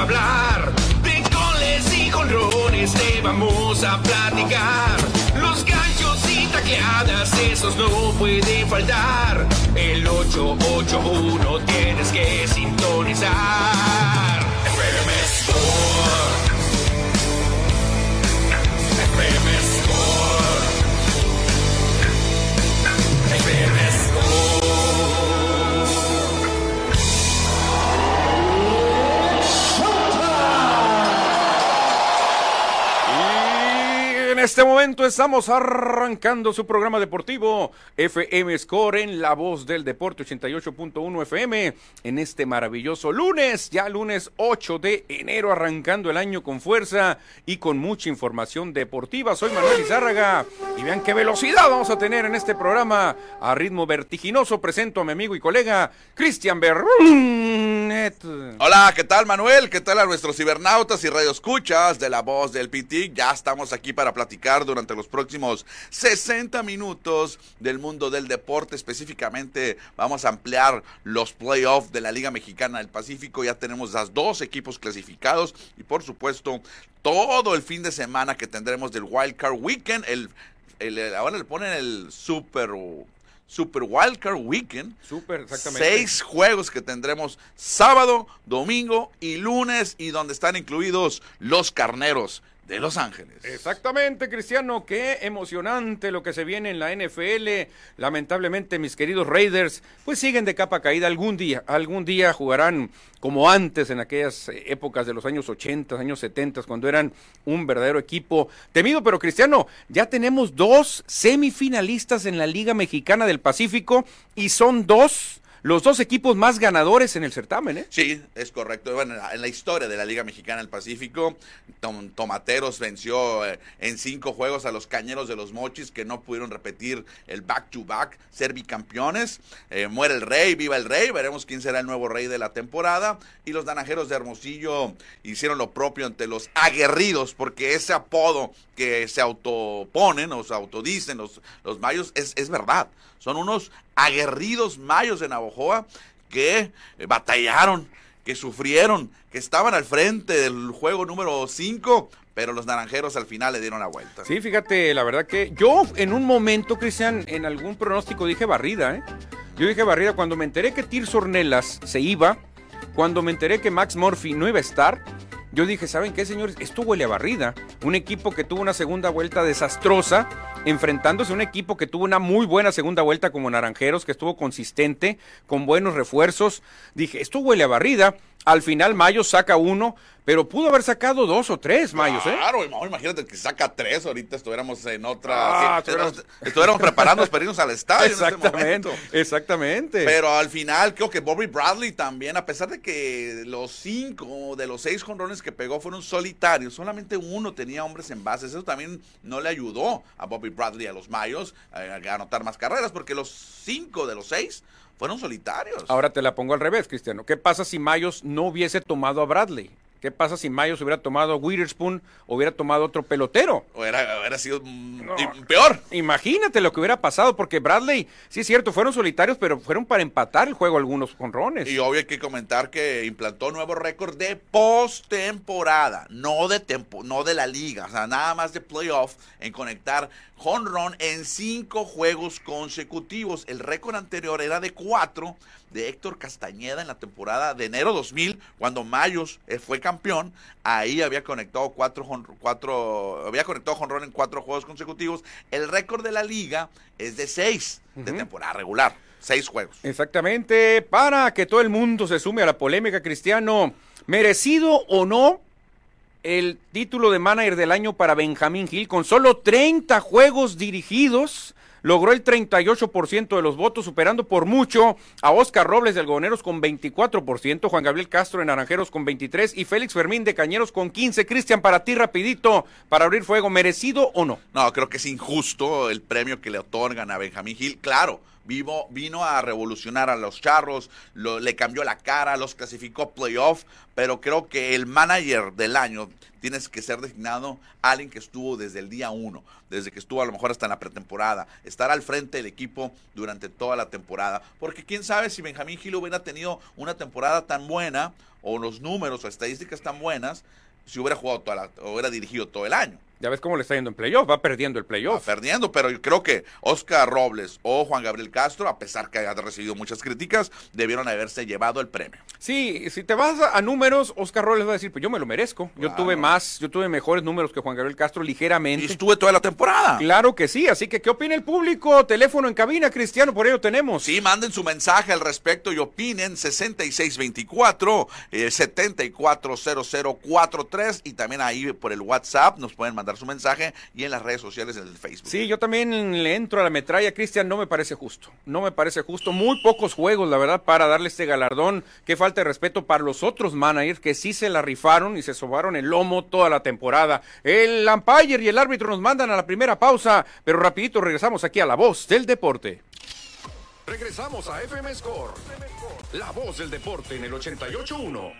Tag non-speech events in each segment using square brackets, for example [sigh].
hablar. De goles y jonrones te vamos a platicar. Los ganchos y tacleadas, esos no pueden faltar. El 881 tienes que sintonizar. Este momento estamos arrancando su programa deportivo FM Score en La Voz del Deporte 88.1 FM en este maravilloso lunes, ya lunes 8 de enero, arrancando el año con fuerza y con mucha información deportiva. Soy Manuel Izárraga y vean qué velocidad vamos a tener en este programa a ritmo vertiginoso. Presento a mi amigo y colega Cristian Berrunet. Hola, ¿qué tal Manuel? ¿Qué tal a nuestros cibernautas y radioescuchas de la voz del PT? Ya estamos aquí para platicar durante los próximos 60 minutos del mundo del deporte. Específicamente vamos a ampliar los playoffs de la Liga Mexicana del Pacífico. Ya tenemos los dos equipos clasificados y por supuesto todo el fin de semana que tendremos del Wild Card Weekend. El, el- ahora le ponen el Super... Super Wildcard Weekend. Súper, exactamente. Seis juegos que tendremos sábado, domingo y lunes y donde están incluidos los carneros de Los Ángeles. Exactamente, Cristiano, qué emocionante lo que se viene en la NFL. Lamentablemente, mis queridos Raiders, pues siguen de capa caída algún día. Algún día jugarán como antes, en aquellas eh, épocas de los años 80, años 70, cuando eran un verdadero equipo temido. Pero, Cristiano, ya tenemos dos semifinalistas en la Liga Mexicana del Pacífico y son dos, los dos equipos más ganadores en el certamen, ¿eh? Sí, es correcto. Bueno, en la, historia de la Liga Mexicana del Pacífico, Tom- Tomateros venció eh, en cinco juegos a los Cañeros de los Mochis que no pudieron repetir el back-to-back, ser bicampeones. Eh, muere el rey, viva el rey. Veremos quién será el nuevo rey de la temporada. Y los Naranjeros de Hermosillo hicieron lo propio ante los aguerridos, porque ese apodo que se autoponen o se autodicen los, los mayos es, es verdad. Son unos aguerridos mayos de Navojoa que eh, batallaron, que sufrieron, que estaban al frente del juego número 5, pero los naranjeros al final le dieron la vuelta. Sí, fíjate, la verdad que yo en un momento, Cristian, en algún pronóstico dije barrida, ¿eh? Yo dije barrida cuando me enteré que Tirso Ornelas se iba, cuando me enteré que Max Murphy no iba a estar, yo dije, ¿saben qué, señores? Esto huele a barrida. Un equipo que tuvo una segunda vuelta desastrosa, enfrentándose a un equipo que tuvo una muy buena segunda vuelta como Naranjeros, que estuvo consistente, con buenos refuerzos. Dije, esto huele a barrida. Al final Mayo saca uno, pero pudo haber sacado dos o tres Mayos, ¿eh? Claro, imagínate que saca tres, ahorita estuviéramos en otra... Ah, sí, estuviéramos- estuviéramos preparándonos para irnos al estadio en este Exactamente, exactamente. Pero al final creo que Bobby Bradley también, a pesar de que los cinco de los seis jonrones que pegó fueron solitarios, solamente uno tenía hombres en bases. Eso también no le ayudó a Bobby Bradley a los Mayos eh, a anotar más carreras, porque los cinco de los seis fueron solitarios. Ahora te la pongo al revés, Cristiano. ¿Qué pasa si Mayos no hubiese tomado a Bradley? ¿Qué pasa si Mayos hubiera tomado Witherspoon o hubiera tomado otro pelotero? Hubiera, hubiera sido peor. Imagínate lo que hubiera pasado, porque Bradley, sí es cierto, fueron solitarios, pero fueron para empatar el juego algunos jonrones. Y obvio hay que comentar que implantó nuevo récord de postemporada, no de tempo, no de la liga, o sea, nada más de playoff en conectar run en cinco juegos consecutivos. El récord anterior era de cuatro de Héctor Castañeda en la temporada de enero 2000, cuando Mayos eh, fue campeón. Ahí había conectado cuatro, cuatro había conectado jonrón en cuatro juegos consecutivos. El récord de la liga es de seis de temporada regular, seis juegos. Exactamente, para que todo el mundo se sume a la polémica, Cristiano, merecido o no el título de manager del año para Benjamín Gil, con solo 30 juegos dirigidos, logró el 38% de los votos, superando por mucho a Oscar Robles de Algoneros con 24%, Juan Gabriel Castro de Naranjeros con 23% y Félix Fermín de Cañeros con 15%. Cristian, para ti rapidito, para abrir fuego, ¿merecido o no? No, creo que es injusto el premio que le otorgan a Benjamín Gil. Claro, Vivo, vino a revolucionar a los charros, lo- le cambió la cara, los clasificó playoff, pero creo que el manager del año tienes que ser designado alguien que estuvo desde el día uno, desde que estuvo a lo mejor hasta en la pretemporada, estar al frente del equipo durante toda la temporada, porque quién sabe si Benjamín Gil hubiera tenido una temporada tan buena o los números o estadísticas tan buenas si hubiera jugado toda la, o hubiera dirigido todo el año. Ya ves cómo le está yendo en playoff, va perdiendo el Va playoff. perdiendo, pero yo creo que Oscar Robles o Juan Gabriel Castro, a pesar que haya recibido muchas críticas, debieron haberse llevado el premio. Sí, si te vas a, a números, Oscar Robles va a decir, pues yo me lo merezco. Yo tuve más, yo tuve mejores números que Juan Gabriel Castro Y ligeramente. estuve toda la temporada. Claro que sí, así que ¿qué opina el público? Teléfono en cabina, Cristiano, por ello tenemos. Sí, manden su mensaje al respecto y opinen 6624 eh, 740043 y también ahí por el WhatsApp nos pueden mandar su mensaje y en las redes sociales en el Facebook. Sí, yo también le entro a la metralla, Cristian, no me parece justo. No me parece justo. Muy pocos juegos, la verdad, para darle este galardón. Qué falta de respeto para los otros managers que sí se la rifaron y se sobaron el lomo toda la temporada. El umpire y el árbitro nos mandan a la primera pausa, pero rapidito regresamos aquí a La Voz del Deporte. Regresamos a FM Score. La voz del deporte en el 88.1.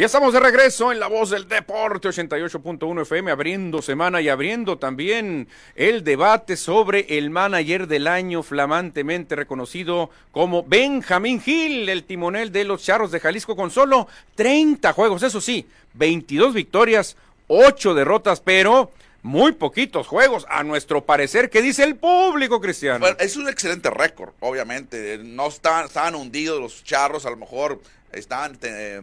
Ya estamos de regreso en La Voz del Deporte 88.1 FM, abriendo semana y abriendo también el debate sobre el manager del año flamantemente reconocido como Benjamín Gil, el timonel de los Charros de Jalisco con solo 30 juegos, eso sí, 22 victorias, 8 derrotas, pero muy poquitos juegos, a nuestro parecer, ¿qué dice el público, Cristiano? Bueno, es un excelente récord, obviamente. No estaban, estaban hundidos los charros, a lo mejor estaban eh,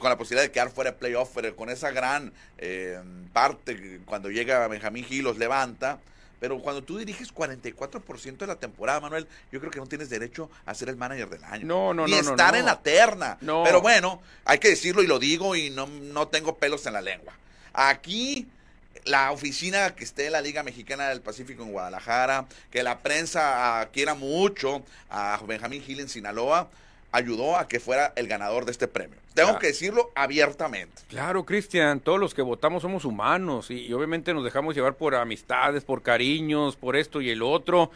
con la posibilidad de quedar fuera de playoff, pero con esa gran eh, parte cuando llega Benjamín Gil los levanta. Pero cuando tú diriges 44% de la temporada, Manuel, yo creo que no tienes derecho a ser el manager del año. No, no, Ni no, no, estar no. en la terna. No. Pero bueno, hay que decirlo y lo digo y no, no tengo pelos en la lengua. Aquí la oficina que esté en la Liga Mexicana del Pacífico en Guadalajara, que la prensa quiera mucho a Benjamín Gil en Sinaloa, ayudó a que fuera el ganador de este premio. Tengo Claro. que decirlo abiertamente. Claro, Cristian, todos los que votamos somos humanos y, y obviamente nos dejamos llevar por amistades, por cariños, por esto y el otro.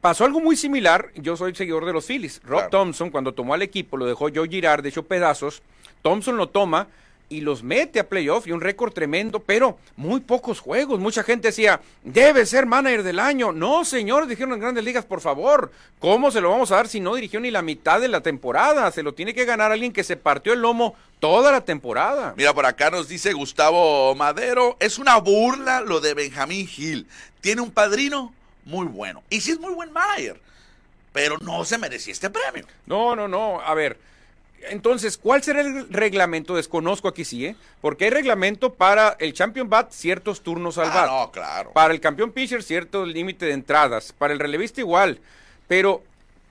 Pasó algo muy similar, yo soy seguidor de los Phillies. Rob Claro. Thompson, cuando tomó al equipo, lo dejó Joe Girard, de hecho pedazos. Thompson lo toma y los mete a playoff y un récord tremendo, pero muy pocos juegos. Mucha gente decía, debe ser manager del año. No, señor, dijeron en grandes ligas, por favor. ¿Cómo se lo vamos a dar si no dirigió ni la mitad de la temporada? Se lo tiene que ganar alguien que se partió el lomo toda la temporada. Mira, por acá nos dice Gustavo Madero, es una burla lo de Benjamín Gil. Tiene un padrino muy bueno. Y sí es muy buen manager, pero no se merecía este premio. No, no, no. A ver, entonces, ¿cuál será el reglamento? Desconozco aquí sí, ¿eh? Porque hay reglamento para el Champion Bat ciertos turnos al Ah, bat. no, claro. Para el campeón pitcher cierto límite de entradas. Para el relevista igual. Pero,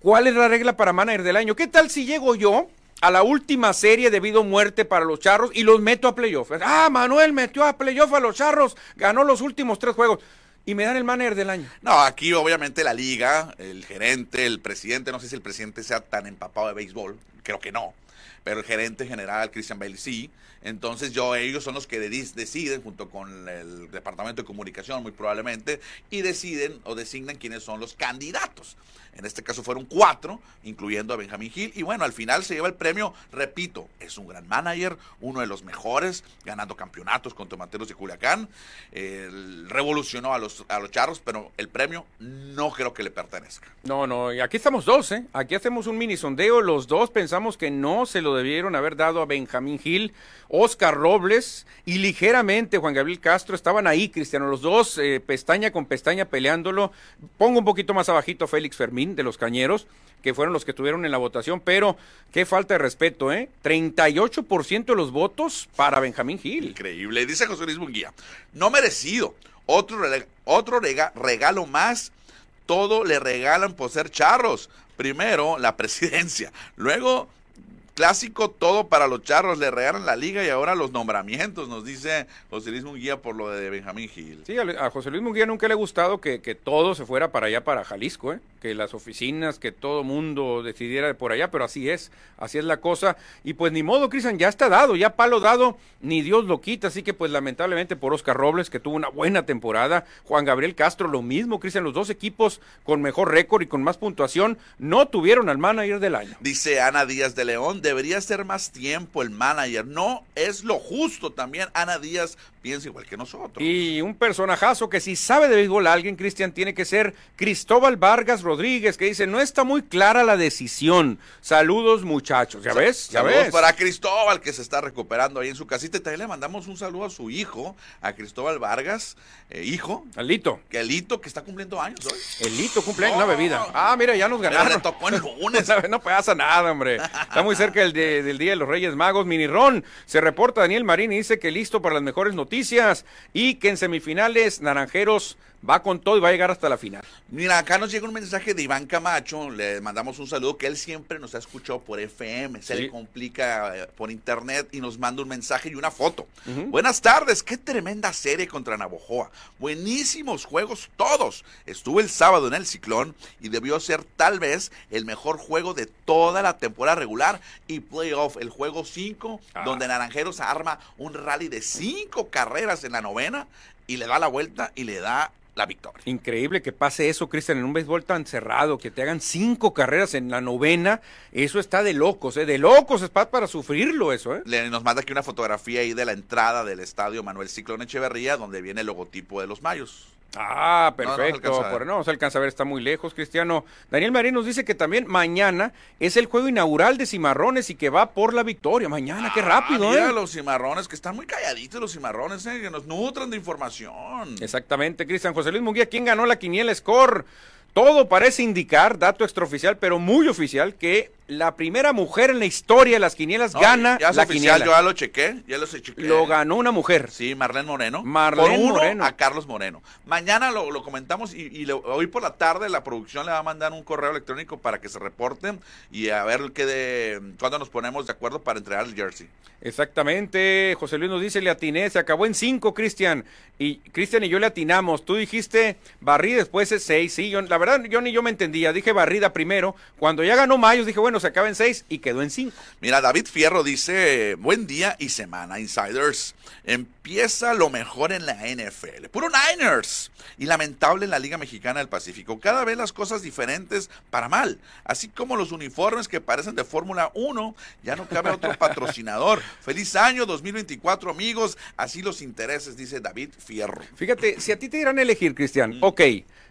¿cuál es la regla para manager del año? ¿Qué tal si llego yo a la última serie debido a muerte para los charros y los meto a playoff? Ah, Manuel metió a playoff a los charros, ganó los últimos tres juegos. Y me dan el manager del año. No, aquí obviamente la liga, el gerente, el presidente, no sé si el presidente sea tan empapado de béisbol, creo que no, pero el gerente general, Christian Bale, sí. Entonces yo, ellos son los que de- deciden, junto con el Departamento de Comunicación muy probablemente, y deciden o designan quiénes son los candidatos. En este caso fueron cuatro, incluyendo a Benjamín Gil. Y bueno, al final se lleva el premio, repito, es un gran manager, uno de los mejores, ganando campeonatos con Tomateros de Culiacán. Eh, revolucionó a los, a los charros, pero el premio no creo que le pertenezca. No, no, y aquí estamos dos, ¿eh? Aquí hacemos un mini sondeo. Los dos pensamos que no se lo debieron haber dado a Benjamín Gil, Oscar Robles y ligeramente Juan Gabriel Castro. Estaban ahí, Cristiano, los dos, eh, pestaña con pestaña peleándolo. Pongo un poquito más abajito a Félix Fermín de los Cañeros, que fueron los que tuvieron en la votación, pero qué falta de respeto, ¿eh? 38% de los votos para Benjamín Gil. Increíble. Dice José Luis Munguía, no merecido. Otro, otro rega- regalo más. Todo le regalan por ser charros. Primero, la presidencia. Luego, clásico, todo para los charros, le regalan la liga y ahora los nombramientos, nos dice José Luis Munguía por lo de Benjamín Gil. Sí, a, José Luis Munguía nunca le ha gustado que, que todo se fuera para allá, para Jalisco, ¿eh? que las oficinas, que todo mundo decidiera por allá, pero así es, así es la cosa. Y pues ni modo, Cristian, ya está dado, ya palo dado, ni Dios lo quita, así que pues lamentablemente por Oscar Robles, que tuvo una buena temporada, Juan Gabriel Castro lo mismo, Cristian, los dos equipos con mejor récord y con más puntuación no tuvieron al manager del año. Dice Ana Díaz de León, debería ser más tiempo el manager, no es lo justo también, Ana Díaz piensa igual que nosotros. Y un personajazo que si sabe de béisbol alguien, Cristian, tiene que ser Cristóbal Vargas Rodríguez, que dice, no está muy clara la decisión. Saludos muchachos, ¿ya ves? ¿Ya Saludos ves? para Cristóbal que se está recuperando ahí en su casita. Y también le mandamos un saludo a su hijo, a Cristóbal Vargas, eh, hijo, Alito. que Elito, que está cumpliendo años hoy. Elito cumple una bebida. Ah, mira, ya nos ganaron. le tocó el lunes. [laughs] No pasa nada, hombre. [laughs] Está muy cerca el de- del Día de los Reyes Magos. Mini Ron. Se reporta Daniel Marín y dice que listo para las mejores noticias y que en semifinales Naranjeros va con todo y va a llegar hasta la final. Mira, acá nos llega un mensaje de Iván Camacho, le mandamos un saludo, que él siempre nos ha escuchado por FM, se Sí. le complica eh, por internet y nos manda un mensaje y una foto. Buenas tardes, qué tremenda serie contra Navojoa. Buenísimos juegos todos. Estuve el sábado en el Ciclón y debió ser tal vez el mejor juego de toda la temporada regular y playoff, el juego 5, Ah. donde Naranjeros arma un rally de 5 carreras en la novena y le da la vuelta y le da la victoria. Increíble que pase eso, Cristian, en un béisbol tan cerrado, que te hagan cinco carreras en la novena. Eso está de locos, ¿eh? De locos, es pa- para sufrirlo eso, ¿eh? Le- nos manda aquí una fotografía ahí de la entrada del estadio Manuel Ciclón Echeverría, donde viene el logotipo de los Mayos. Ah, No, no se perfecto. alcanza no, se alcanza a ver, está muy lejos, Cristiano. Daniel Marín nos dice que también mañana es el juego inaugural de Cimarrones y que va por la victoria. Mañana, qué rápido, Ah, mira, ¿eh? los cimarrones, que están muy calladitos los cimarrones, ¿eh? que nos nutran de información. Exactamente, Cristian José Luis Munguía, ¿quién ganó la quiniela Score? Todo parece indicar, dato extraoficial, pero muy oficial, que la primera mujer en la historia de las quinielas No, gana ya es la oficial, quiniela. yo ya lo chequé, ya lo chequé. Lo ganó una mujer. Sí, Marlene Moreno. Marlene por uno Moreno. a Carlos Moreno. Mañana lo, lo comentamos y, hoy por la tarde la producción le va a mandar un correo electrónico para que se reporten y a ver qué de, cuándo nos ponemos de acuerdo para entregar el jersey. Exactamente, José Luis nos dice, le atiné, se acabó en cinco, Cristian. Y Cristian y yo le atinamos. Tú dijiste barrida, después es seis. Sí, yo, la verdad, yo ni yo me entendía. Dije barrida primero. Cuando ya ganó Mayos, dije, bueno, se acaba en seis y quedó en cinco. Mira, David Fierro dice, buen día y semana, Insiders. Empieza lo mejor en la NFL. Puro Niners. Y lamentable en la Liga Mexicana del Pacífico. Cada vez las cosas diferentes para mal. Así como los uniformes que parecen de Fórmula 1. Ya no cabe otro patrocinador. [laughs] Feliz año 2024, amigos. Así los intereses, dice David Fierro. Fíjate, si a ti te dieran a elegir, Cristian, ok,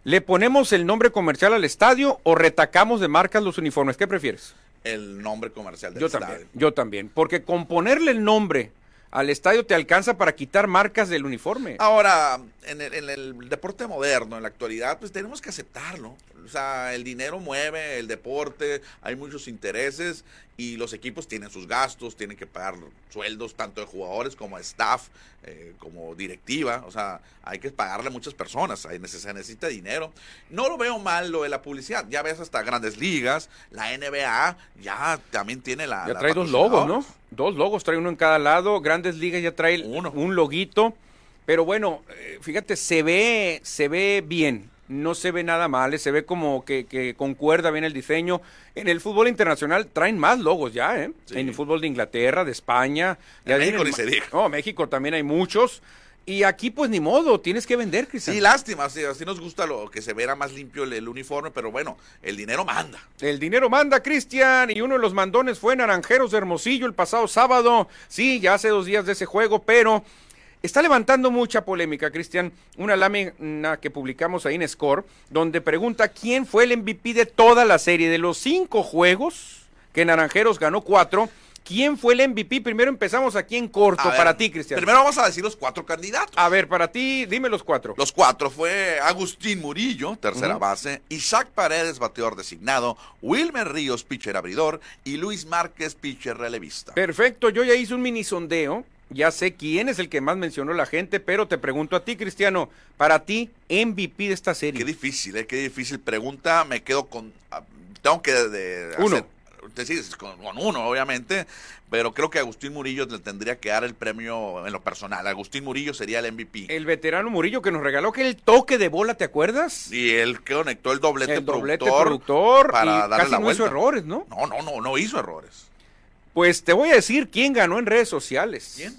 ¿le ponemos el nombre comercial al estadio o retacamos de marcas los uniformes? ¿Qué prefieres? El nombre comercial del Yo estadio. también, yo también. Porque con ponerle el nombre al estadio te alcanza para quitar marcas del uniforme. Ahora, en el, en el deporte moderno, en la actualidad, pues tenemos que aceptarlo. O sea, el dinero mueve el deporte, hay muchos intereses y los equipos tienen sus gastos, tienen que pagar sueldos tanto de jugadores como de staff, eh, como directiva. O sea, hay que pagarle a muchas personas, neces- se necesita dinero. No lo veo mal lo de la publicidad. Ya ves hasta grandes ligas, la NBA ya también tiene la... Ya la trae dos logos, ¿no? Dos logos, trae uno en cada lado. Grandes Ligas ya trae Uno. un loguito. Pero bueno, eh, fíjate, se ve, se ve bien. No se ve nada mal, eh, se ve como que, que concuerda bien el diseño. En el fútbol internacional traen más logos ya, ¿eh? Sí. En el fútbol de Inglaterra, de España. En México ni se diga. No, México también hay muchos. Y aquí pues ni modo, tienes que vender, Cristian. Sí, lástima, sí, así nos gusta lo que se viera más limpio el, el uniforme, pero bueno, el dinero manda. El dinero manda, Cristian, y uno de los mandones fue Naranjeros de Hermosillo el pasado sábado. Sí, ya hace dos días de ese juego, pero está levantando mucha polémica, Cristian. Una lámina que publicamos ahí en Score, donde pregunta quién fue el MVP de toda la serie. De los cinco juegos que Naranjeros ganó cuatro, ¿quién fue el MVP? Primero empezamos aquí en corto, ver, para ti, Cristian. Primero vamos a decir los cuatro candidatos. A ver, para ti, dime los cuatro. Los cuatro fue Agustín Murillo, tercera base, Isaac Paredes, bateador designado, Wilmer Ríos, pitcher abridor, y Luis Márquez, pitcher relevista. Perfecto, yo ya hice un mini sondeo. Ya sé quién es el que más mencionó la gente, pero te pregunto a ti, Cristiano, para ti, MVP de esta serie. Qué difícil, eh, qué difícil pregunta. Me quedo con. ah, Tengo que de- Uno. hacer- decís, con, con uno, obviamente, pero creo que Agustín Murillo le tendría que dar el premio en lo personal. Agustín Murillo sería el MVP. El veterano Murillo que nos regaló que el toque de bola, ¿te acuerdas? y él que conectó el doblete, el doblete productor, productor para y darle casi la no vuelta. hizo errores, ¿no? No, no, no, no hizo errores. Pues te voy a decir quién ganó en redes sociales. ¿Quién?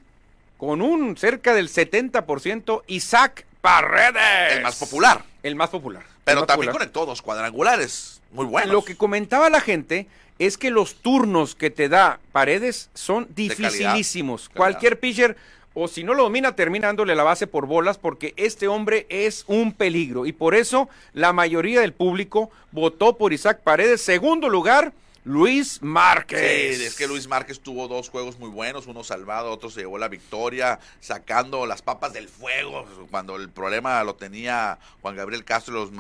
Con un cerca del 70% Isaac Paredes. El más popular. El más popular. Pero más también popular. conectó dos cuadrangulares muy buenos. Lo que comentaba la gente es que los turnos que te da Paredes son dificilísimos. calidad. Cualquier pitcher, o si no lo domina, termina dándole la base por bolas, porque este hombre es un peligro. Y por eso la mayoría del público votó por Isaac Paredes. Segundo lugar, Luis Márquez. Sí, es que Luis Márquez tuvo dos juegos muy buenos, uno salvado, otro se llevó la victoria, sacando las papas del fuego. Cuando el problema lo tenía Juan Gabriel Castro y los,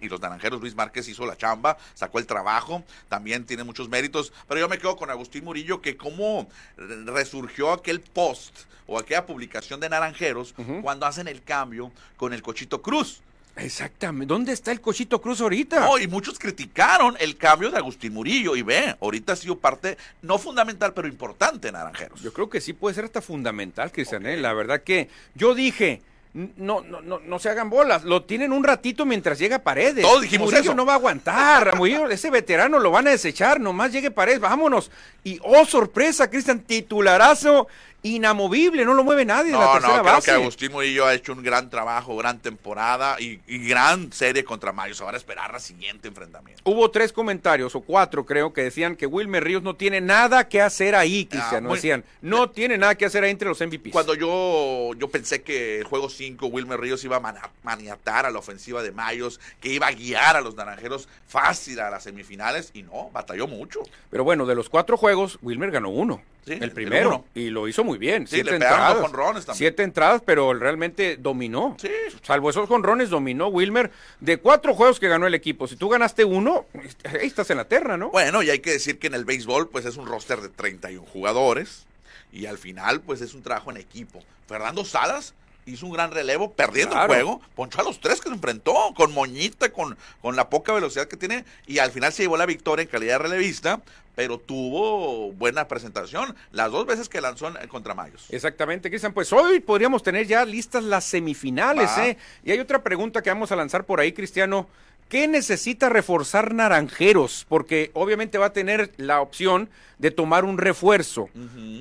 y los naranjeros, Luis Márquez hizo la chamba, sacó el trabajo, también tiene muchos méritos. Pero yo me quedo con Agustín Murillo, que cómo resurgió aquel post o aquella publicación de Naranjeros cuando hacen el cambio con el Cochito Cruz. Exactamente. ¿Dónde está el Cochito Cruz ahorita? No, y muchos criticaron el cambio de Agustín Murillo. Y ve, ahorita ha sido parte, no fundamental, pero importante en Naranjeros. Yo creo que sí puede ser hasta fundamental, Cristian. ¿eh? La verdad que yo dije, no, no, no, no se hagan bolas, lo tienen un ratito mientras llega Paredes. Todos dijimos Murillo eso. no va a aguantar, [laughs] Murillo, ese veterano lo van a desechar, nomás llegue Paredes, vámonos. Y oh, sorpresa, Cristian, titularazo inamovible, no lo mueve nadie de la No, tercera no, creo base. que Agustín Murillo ha hecho un gran trabajo, gran temporada y, y gran serie contra Mayos. Ahora esperar la siguiente enfrentamiento. Hubo tres comentarios, o cuatro creo, que decían que Wilmer Ríos no tiene nada que hacer ahí, Cristian. muy- decían, no tiene nada que hacer ahí entre los MVPs. Cuando yo, yo pensé que el juego 5, Wilmer Ríos iba a maniatar a la ofensiva de Mayos, que iba a guiar a los naranjeros fácil a las semifinales, y no, batalló mucho. Pero bueno, de los cuatro juegos, Wilmer ganó uno. Sí, el primero. Y lo hizo muy bien. Sí, siete entradas. también. Siete entradas, pero realmente dominó. Sí. Salvo esos jonrones, dominó Wilmer. De cuatro juegos que ganó el equipo, si tú ganaste uno, ahí estás en la terna, ¿no? Bueno, y hay que decir que en el béisbol, pues es un roster de 31 jugadores. Y al final, pues es un trabajo en equipo. Fernando Salas hizo un gran relevo, perdiendo Claro. el juego. Ponchó a los tres que se enfrentó, con moñita, con, con la poca velocidad que tiene. Y al final se llevó la victoria en calidad de relevista. Pero tuvo buena presentación las dos veces que lanzó en- contra Mayos. Exactamente, Cristian. Pues hoy podríamos tener ya listas las semifinales. ¿eh? Y hay otra pregunta que vamos a lanzar por ahí, Cristiano. ¿Qué necesita reforzar Naranjeros? Porque obviamente va a tener la opción de tomar un refuerzo.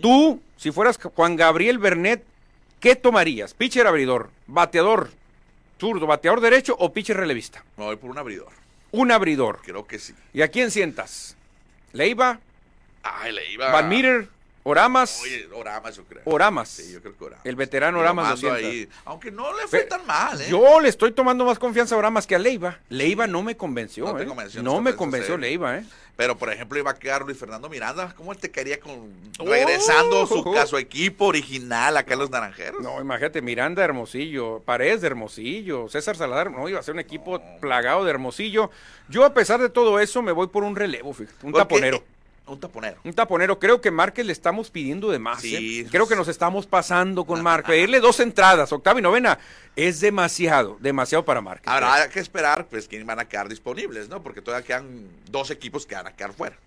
Tú, si fueras Juan Gabriel Bernet, ¿qué tomarías? ¿Pitcher abridor, bateador zurdo, bateador derecho o pitcher relevista? Me voy por un abridor. Un abridor. Creo que sí. ¿Y a quién sientas? ¿Leiva? Ay, le iba. ¿Van Meter? ¿Oramas? Oye, Oramas, yo creo. Oramas. Sí, yo creo que Oramas. El veterano Oramas lo ahí. Aunque no le fue Fe- tan mal, ¿eh? Yo le estoy tomando más confianza a Oramas que a Leiva. Leiva no me convenció, No te ¿eh? convenció, No no me convenció Leiva, ¿eh? Pero, por ejemplo, iba a quedar Luis Fernando Miranda. ¿Cómo él te quería con... Oh. regresando su, a su equipo original acá en los Naranjeros? No, imagínate, Miranda Hermosillo, Paredes de Hermosillo, César Salazar, no, iba a ser un equipo plagado de Hermosillo. Yo, a pesar de todo eso, me voy por un relevo, fíjate, un Porque- taponero. Un taponero. Un taponero, creo que Márquez le estamos pidiendo de más. Sí. ¿eh? Creo que nos estamos pasando con Márquez. Pedirle dos entradas, octava y novena, es demasiado, demasiado para Márquez. Ahora hay que esperar, pues, quién van a quedar disponibles, ¿no? Porque todavía quedan dos equipos que van a quedar fuera.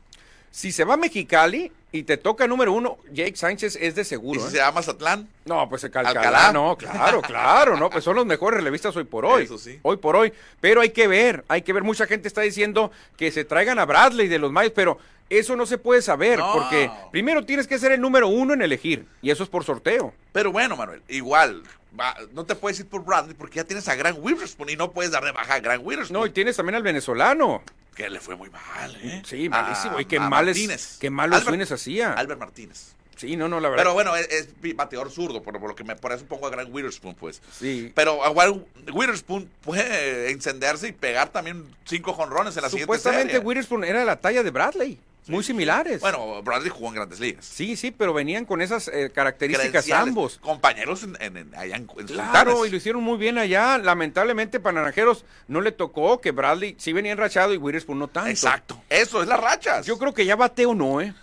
Si se va a Mexicali y te toca número uno, Jake Sánchez es de ¿Y seguro. si ¿eh? se llama Mazatlán? No, pues el Alcalá, Alcalá. no, claro, claro, no, pues son los mejores relevistas hoy por hoy. Eso sí. Hoy por hoy. Pero hay que ver, hay que ver. Mucha gente está diciendo que se traigan a Bradley de los Mayos, pero eso no se puede saber, No. porque primero tienes que ser el número uno en elegir, y eso es por sorteo. Pero bueno, Manuel, igual, va- no te puedes ir por Bradley porque ya tienes a Grant Witherspoon y no puedes dar de baja a Grant Witherspoon. No, y tienes también al venezolano. Que le fue muy mal, ¿eh? Sí, malísimo. A- y qué a mal es- Martínez. qué malos hacía. Albert Martínez. Sí, no, no, la verdad. Pero bueno, es, es bateador zurdo, por, por lo que me, por eso pongo a Grant Witherspoon, pues. sí. Pero igual Witherspoon puede encenderse y pegar también cinco jonrones en la Supuestamente siguiente serie. Witherspoon era la talla de Bradley. Muy similares. Bueno, Bradley jugó en grandes ligas. Sí, sí, pero venían con esas eh, características Credenciales, ambos. Compañeros en, en- en- allá en, Claro, y lo hicieron muy bien allá. Lamentablemente para Naranjeros no le tocó que Bradley sí venía enrachado y Witherspoon no tanto. Exacto. Eso es las rachas. Yo creo que ya bateo no, ¿eh?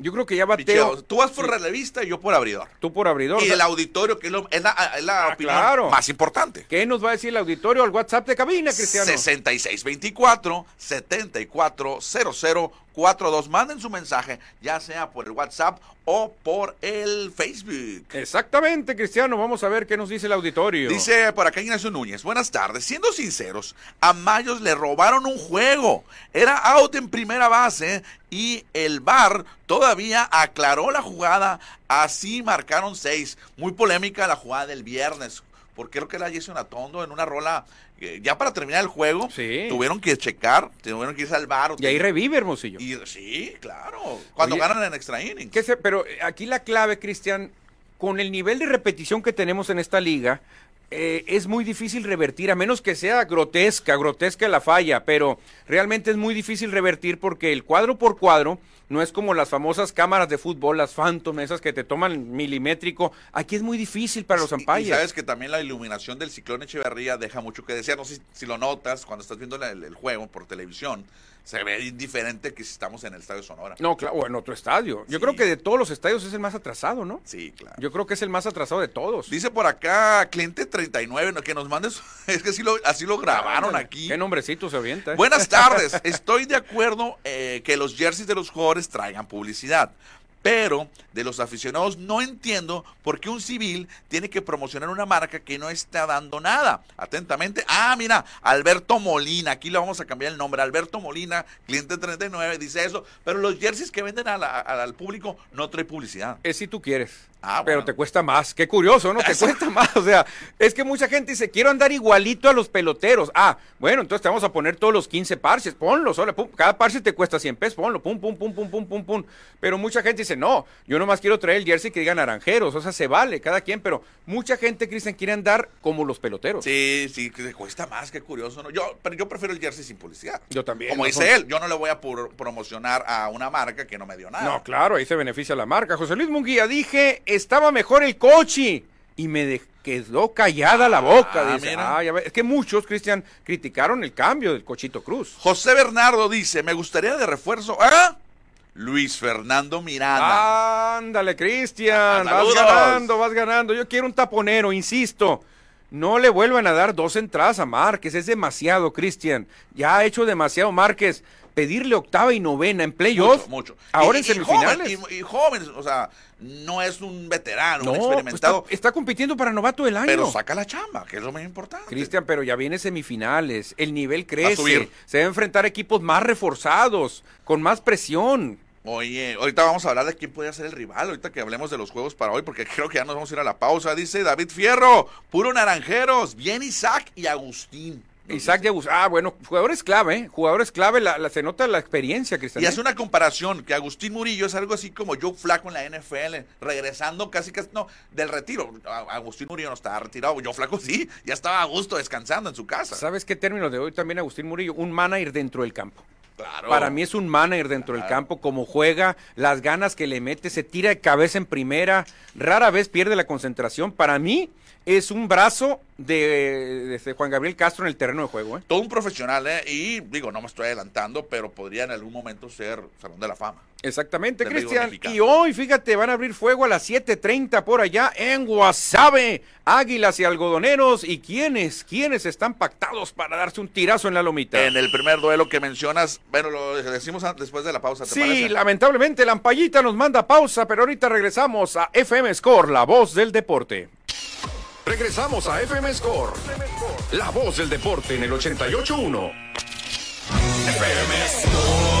Yo creo que ya Picheo, bateo. Tú vas por Sí. relevista y yo por abridor. Tú por abridor. Y o sea, el auditorio, que es, lo- es la, es la Ah, opinión claro. más importante. ¿Qué nos va a decir el auditorio al WhatsApp de cabina, Cristiano? 6624 7400 4242. Manden su mensaje, ya sea por el WhatsApp o por el Facebook. Exactamente, Cristiano. Vamos a ver qué nos dice el auditorio. Dice por acá Ignacio Núñez, buenas tardes. Siendo sinceros, a Mayos le robaron un juego. Era out en primera base y el VAR todavía aclaró la jugada. Así marcaron seis. Muy polémica la jugada del viernes. Porque creo que era Jason Atondo en una rola. eh, Ya para terminar el juego, Sí. tuvieron que checar, tuvieron que irse al bar. Y ahí revive, Hermosillo. Y sí, claro. Cuando Oye, ganan en extra innings. ¿Qué se- pero eh, aquí la clave, Cristian, con el nivel de repetición que tenemos en esta liga, eh, es muy difícil revertir, a menos que sea grotesca, grotesca la falla, pero realmente es muy difícil revertir porque el cuadro por cuadro no es como las famosas cámaras de fútbol, las Phantom, esas que te toman milimétrico. Aquí es muy difícil para los Y- Y, sabes que también la iluminación del ciclón Echeverría deja mucho que desear. No sé si, si lo notas cuando estás viendo el juego por televisión. Se ve diferente que si estamos en el Estadio Sonora. No, claro, o en otro estadio. Yo Sí. creo que de todos los estadios es el más atrasado, ¿no? Sí, claro. Yo creo que es el más atrasado de todos. Dice por acá cliente 39 ¿no? que nos mandes. [laughs] Es que así lo, así lo grabaron Ándale, aquí. Qué nombrecito se avienta. ¿eh? Buenas [laughs] tardes. Estoy de acuerdo eh, que los jerseys de los jugadores traigan publicidad. Pero de los aficionados no entiendo por qué un civil tiene que promocionar una marca que no está dando nada. Atentamente. Ah, mira, Alberto Molina. Aquí le vamos a cambiar el nombre. Alberto Molina, cliente 39, dice eso. Pero los jerseys que venden al público no trae publicidad. Es si tú quieres. Ah, Pero te cuesta más. Qué curioso, ¿no? Te [laughs] cuesta más. O sea, es que mucha gente dice, quiero andar igualito a los peloteros. Ah, bueno, entonces te vamos a poner todos los 15 parches. Ponlos, órale, pum. Cada parche te cuesta 100 pesos. Ponlo, pum, pum, pum, pum, pum, pum, pum. Pero mucha gente dice, no, yo nomás quiero traer el jersey que diga naranjeros. O sea, se vale, cada quien. Pero mucha gente, Cristian, quiere andar como los peloteros. Sí, sí, que cuesta más, qué curioso. ¿no? Yo, pero yo prefiero el jersey sin publicidad. Yo también. Como no dice son- él, yo no le voy a promocionar a una marca que no me dio nada. No, claro, ahí se beneficia la marca. José Luis Munguía, dije, estaba mejor el coche. Y me quedó callada la boca. Ah, dice. "Ah, ya ve". Es que muchos, Cristian, criticaron el cambio del Cochito Cruz. José Bernardo dice, me gustaría de refuerzo a Luis Fernando Miranda. Ándale, Cristian, Ah, vas ganando, vas ganando. Yo quiero un taponero, insisto. No le vuelvan a dar dos entradas a Márquez, es demasiado, Cristian. Ya ha hecho demasiado Márquez. Pedirle octava y novena en playoff. mucho, mucho. Ahora Y- en y semifinales. joven, y, y jóvenes, o sea, no es un veterano, un no, pues experimentado, está, está compitiendo para novato del año. pero saca la chamba, que es lo más importante. Cristian, pero ya viene semifinales, el nivel crece, subir. se va a enfrentar equipos más reforzados, con más presión. Oye, ahorita vamos a hablar de quién podría ser el rival, ahorita que hablemos de los juegos para hoy, porque [laughs] creo que ya nos vamos a ir a la pausa. Dice David Fierro, puro naranjeros, bien Isaac y Agustín. Isaac. Yabus, ah, bueno, jugadores clave, ¿eh? jugadores clave, la, la- se nota la experiencia, Cristian. Y ¿eh? hace una comparación, que Agustín Murillo es algo así como Joe Flaco en la NFL, regresando casi casi, no, del retiro. Agustín Murillo no estaba retirado, Joe Flaco sí, ya estaba a gusto descansando en su casa. ¿Sabes qué término de hoy también Agustín Murillo? Un manager dentro del campo. Claro. Para mí es un manager dentro del campo, como juega, las ganas que le mete, se tira de cabeza en primera, rara vez pierde la concentración. Para mí es un brazo de, de Juan Gabriel Castro en el terreno de juego. ¿eh? Todo un profesional, ¿eh? Y digo, no me estoy adelantando, pero podría en algún momento ser Salón de la Fama. Exactamente, Cristian. Y hoy, fíjate, van a abrir fuego a las 7:30 por allá en Guasave. Águilas y algodoneros. ¿Y quiénes? ¿Quiénes están pactados para darse un tirazo en la lomita? En el primer duelo que mencionas, bueno, lo decimos después de la pausa, ¿te Sí, parece? lamentablemente la ampallita nos manda pausa, pero ahorita regresamos a FM Score, la voz del deporte. Regresamos a FM Score. La voz del deporte en el 88.1. FM Score.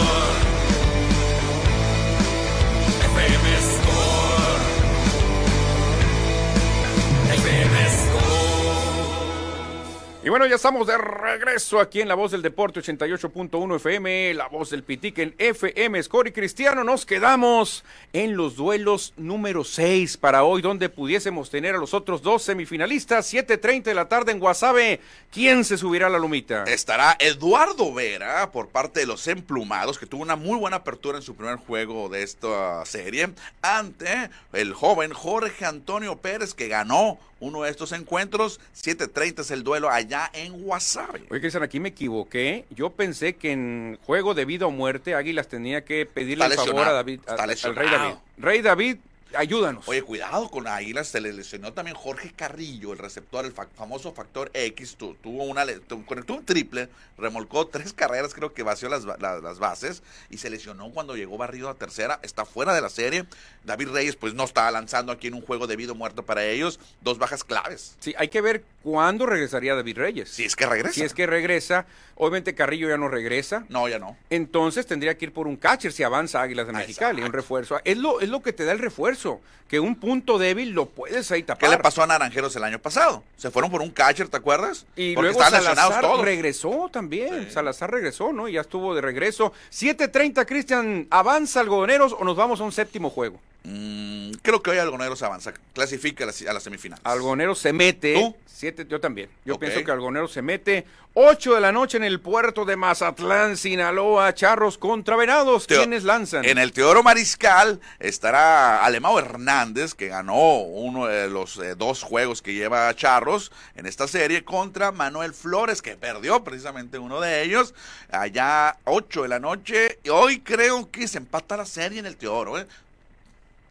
Y bueno, ya estamos de regreso aquí en La Voz del Deporte 88.1 FM, La Voz del Pitique en FM Score y Cristiano. Nos quedamos en los duelos número 6 para hoy, donde pudiésemos tener a los otros dos semifinalistas, 7.30 de la tarde en Guasave. ¿Quién se subirá a la lomita? Estará Eduardo Vera por parte de los emplumados, que tuvo una muy buena apertura en su primer juego de esta serie, ante el joven Jorge Antonio Pérez, que ganó uno de estos encuentros. 7.30 es el duelo allá en Guasave. Oye, Cristian, aquí me equivoqué. Yo pensé que en juego de vida o muerte, Águilas tenía que pedirle el favor a David, a- al Rey. David. Rey David ayúdanos. Oye, cuidado con Águilas, se le lesionó también Jorge Carrillo, el receptor, el fa- famoso factor X, tu- tuvo una tu- conectó un triple, remolcó tres carreras, creo que vació las, la- las bases y se lesionó cuando llegó barrido a tercera, está fuera de la serie. David Reyes pues no estaba lanzando aquí en un juego de vida o muerto para ellos, dos bajas claves. Sí, hay que ver cuándo regresaría David Reyes. Si es que regresa. Si es que regresa, obviamente Carrillo ya no regresa. No, ya no. Entonces tendría que ir por un catcher si avanza Águilas de Ah, Mexicali, un exacto. refuerzo. Es lo, es lo que te da el refuerzo, que un punto débil lo puedes ahí tapar. ¿Qué le pasó a Naranjeros el año pasado? Se fueron por un catcher, ¿te acuerdas? Y Porque luego Salazar todos. regresó también. Sí. Salazar regresó, ¿no? Ya estuvo de regreso. 7.30, Cristian, ¿avanza Algodoneros o nos vamos a un séptimo juego? Mm, creo que hoy Algoneros avanza, clasifica a las, a las semifinales. Algoneros se mete. ¿Tú? Siete, yo también. Yo pienso que Algoneros se mete. 8 de la noche en el puerto de Mazatlán, Sinaloa. Charros contra Venados. Teo- ¿Quiénes lanzan? En el Teodoro Mariscal estará Alemao Hernández, que ganó uno de los eh, dos juegos que lleva Charros en esta serie, contra Manuel Flores, que perdió precisamente uno de ellos, allá 8 de la noche. Y hoy creo que se empata la serie en el Teodoro. ¿eh?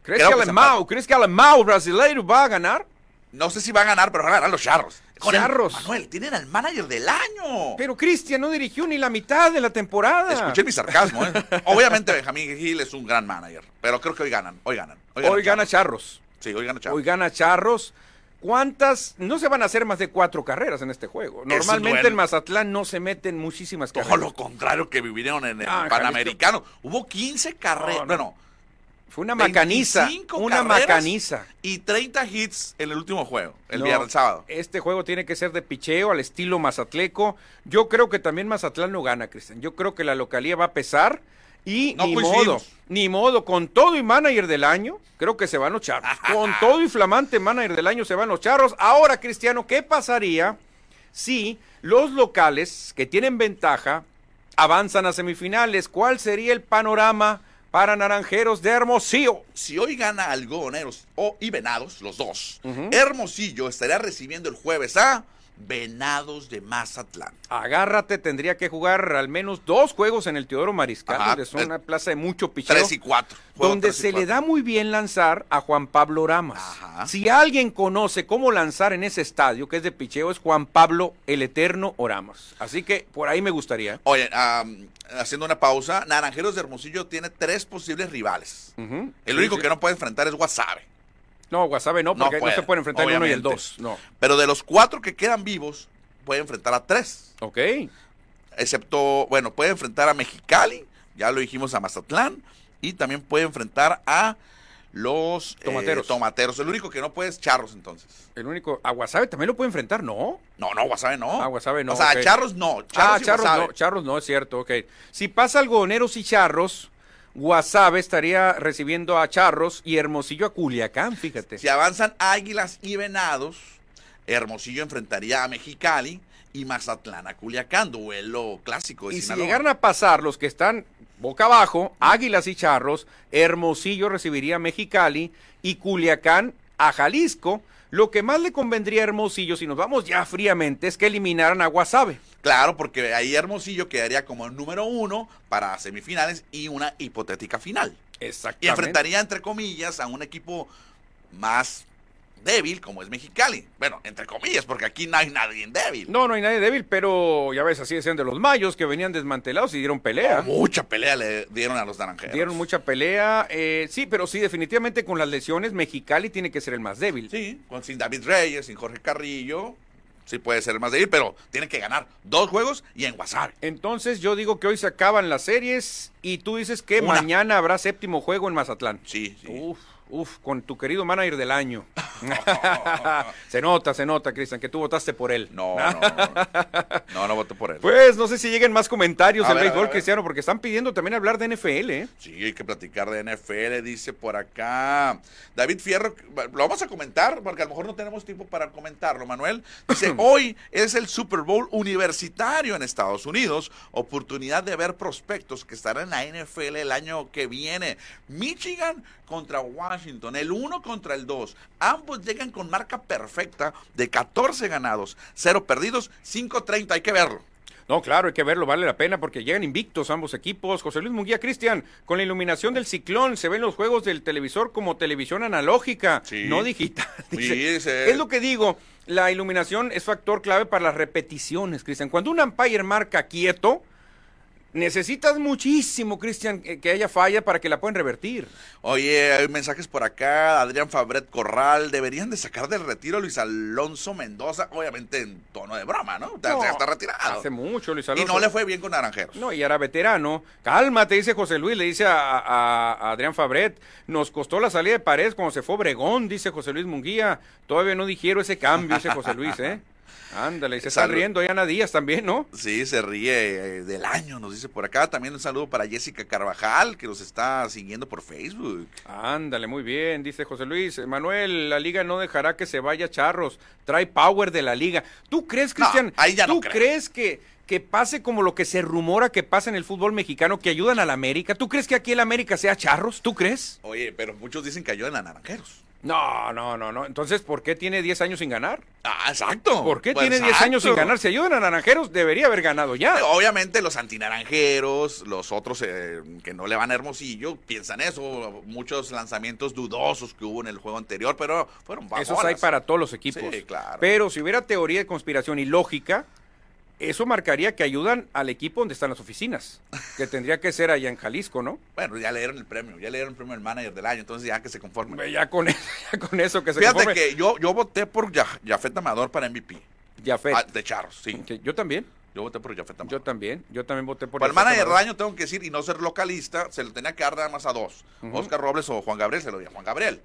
¿Crees que que Alemão, ¿crees que Alemão brasileiro va a ganar? No sé si va a ganar, pero van a ganar los Charros. Con el- Charros. Manuel, tienen al manager del año. Pero Cristian no dirigió ni la mitad de la temporada. Escuché mi sarcasmo, ¿eh? Obviamente Benjamín Gil es un gran manager, pero creo que hoy ganan, hoy ganan. Hoy gana Charros. Charros. Sí, hoy gana Charros. Hoy gana Charros. ¿Cuántas? No se van a hacer más de cuatro carreras en este juego. Normalmente duelo. en Mazatlán no se meten muchísimas Todo carreras. lo contrario que vivieron en el Ah, Panamericano. Hubo 15 carreras, No, no. bueno, Fue una macaniza. 25 Una macaniza. y 30 hits en el último juego, el No, viernes sábado. Este juego tiene que ser de picheo al estilo mazatleco. Yo creo que también Mazatlán no gana, Cristian. Yo creo que la localía va a pesar y No ni modo, ni modo, con todo y manager del año, creo que se van los charros. [laughs] con todo y flamante manager del año se van los charros. Ahora, Cristiano, ¿qué pasaría si los locales que tienen ventaja avanzan a semifinales? ¿Cuál sería el panorama para Naranjeros de Hermosillo? Si hoy gana Algodoneros o y Venados, los dos, Hermosillo estaría recibiendo el jueves a Venados de Mazatlán. Agárrate, tendría que jugar al menos dos juegos en el Teodoro Mariscal, Ajá, donde es una plaza de mucho picheo. 3 y 4. donde se le da muy bien lanzar a Juan Pablo Ramas. Ajá. Si alguien conoce cómo lanzar en ese estadio, que es de picheo, es Juan Pablo el Eterno Oramas. Así que por ahí me gustaría. Oye, haciendo una pausa, Naranjeros de Hermosillo tiene tres posibles rivales. El Sí, único sí. que no puede enfrentar es Guasave. No, Guasave no, No porque no, puede, se pueden enfrentar el uno y el obviamente. dos. No. Pero de los cuatro que quedan vivos, puede enfrentar a tres. Ok. Excepto, bueno, puede enfrentar a Mexicali, ya lo dijimos a Mazatlán, y también puede enfrentar a los eh, Tomateros. tomateros. El único que no puede es Charros, entonces. El único. A Guasave también lo puede enfrentar, ¿no? No, no, Guasave no. Ah, Guasave no, O sea, ok. Charros no. Charros ah, Charros no, Charros no, es cierto, ok. Si pasa algodoneros y Charros, Guasave estaría recibiendo a Charros y Hermosillo a Culiacán, fíjate. Si avanzan Águilas y Venados, Hermosillo enfrentaría a Mexicali y Mazatlán a Culiacán, duelo clásico de Y si Sinaloa. llegaran a pasar los que están boca abajo, Águilas y Charros, Hermosillo recibiría a Mexicali y Culiacán a Jalisco. Lo que más le convendría a Hermosillo, si nos vamos ya fríamente, es que eliminaran a Guasave. Claro, porque ahí Hermosillo quedaría como el número uno para semifinales y una hipotética final. Y Exactamente. enfrentaría, entre comillas, a un equipo más débil como es Mexicali. Bueno, entre comillas, porque aquí no hay nadie débil. No, no hay nadie débil, pero ya ves, así decían de los mayos que venían desmantelados y dieron pelea. Mucha pelea le dieron a los naranjeros. Dieron mucha pelea. eh, sí, pero sí, definitivamente con las lesiones, Mexicali tiene que ser el más débil. Sí, con, sin David Reyes, sin Jorge Carrillo. Sí puede ser más débil, pero tiene que ganar dos juegos y en Guasave. Entonces yo digo que hoy se acaban las series y tú dices que Una. mañana habrá séptimo juego en Mazatlán. Sí, sí. Uf, uf, con tu querido manager del año. [laughs] [laughs] se nota, se nota, Cristian, que tú votaste por él. No, no, no. [laughs] No, no voto por él. Pues no sé si lleguen más comentarios del béisbol cristiano, porque están pidiendo también hablar de NFL, ¿eh? Sí, hay que platicar de NFL, dice por acá. David Fierro, lo vamos a comentar, porque a lo mejor no tenemos tiempo para comentarlo, Manuel. Dice, hoy es el Super Bowl universitario en Estados Unidos, oportunidad de ver prospectos que estarán en la NFL el año que viene. Michigan contra Washington, el 1 contra el 2. Ambos llegan con marca perfecta de 14 ganados, 0 perdidos, 5-30, hay que verlo. No, claro, hay que verlo, vale la pena porque llegan invictos ambos equipos. José Luis Munguía, Cristian, con la iluminación del ciclón se ven los juegos del televisor como televisión analógica, Sí. no digital. [laughs] Sí, ese- Es lo que digo, la iluminación es factor clave para las repeticiones, Cristian. Cuando un umpire marca quieto, necesitas muchísimo, Cristian, que haya falla para que la puedan revertir. Oye, hay mensajes por acá. Adrián Fabret Corral. Deberían de sacar del retiro a Luis Alonso Mendoza. Obviamente en tono de broma, ¿no? Ya- No, ya está retirado. Hace mucho, Luis y Alonso. no le fue bien con Naranjeros. No, y era veterano. Cálmate, dice José Luis, le dice a, a- a Adrián Fabret. Nos costó la salida de Paredes cuando se fue Obregón, dice José Luis Munguía. Todavía no dijeron ese cambio, dice José Luis, ¿eh? [laughs] Ándale, y se está Salud. riendo Ana Díaz también, ¿no? Sí, se ríe eh, del año, nos dice por acá. También un saludo para Jessica Carvajal, que nos está siguiendo por Facebook. Ándale, muy bien, dice José Luis. Manuel, la liga no dejará que se vaya Charros. Trae power de la liga. ¿Tú crees, No, Cristian? ahí ya no ¿Tú crees que, que pase como lo que se rumora que pasa en el fútbol mexicano, que ayudan a la América? ¿Tú crees que aquí el América sea Charros? ¿Tú crees? Oye, pero muchos dicen que ayudan a Naranjeros. No, no, no, no. Entonces, ¿por qué tiene 10 años sin ganar? Ah, exacto. ¿Por qué Pues, tiene 10 años sin ganar? Si ayudan a Naranjeros, debería haber ganado ya. Obviamente los antinaranjeros, los otros eh, que no le van a Hermosillo, piensan eso. Muchos lanzamientos dudosos que hubo en el juego anterior, pero fueron Esos bajolas. hay para todos los equipos. Sí, claro. Pero si hubiera teoría de conspiración y lógica, eso marcaría que ayudan al equipo donde están las oficinas, que tendría que ser allá en Jalisco, ¿no? Bueno, ya le dieron el premio, ya le dieron el premio al manager del año, entonces ya que se conformen. Ya con eso, [laughs] ya con eso que se Fíjate que yo, yo voté por Jafet Amador para MVP. Jafet. Ah, de Charros, sí. Yo también, Yo voté por Jafet Amador. yo también, yo también voté por Por el manager del año tengo que decir, y no ser localista, se lo tenía que dar nada más a dos. Oscar Robles o Juan Gabriel, se lo di a Juan Gabriel.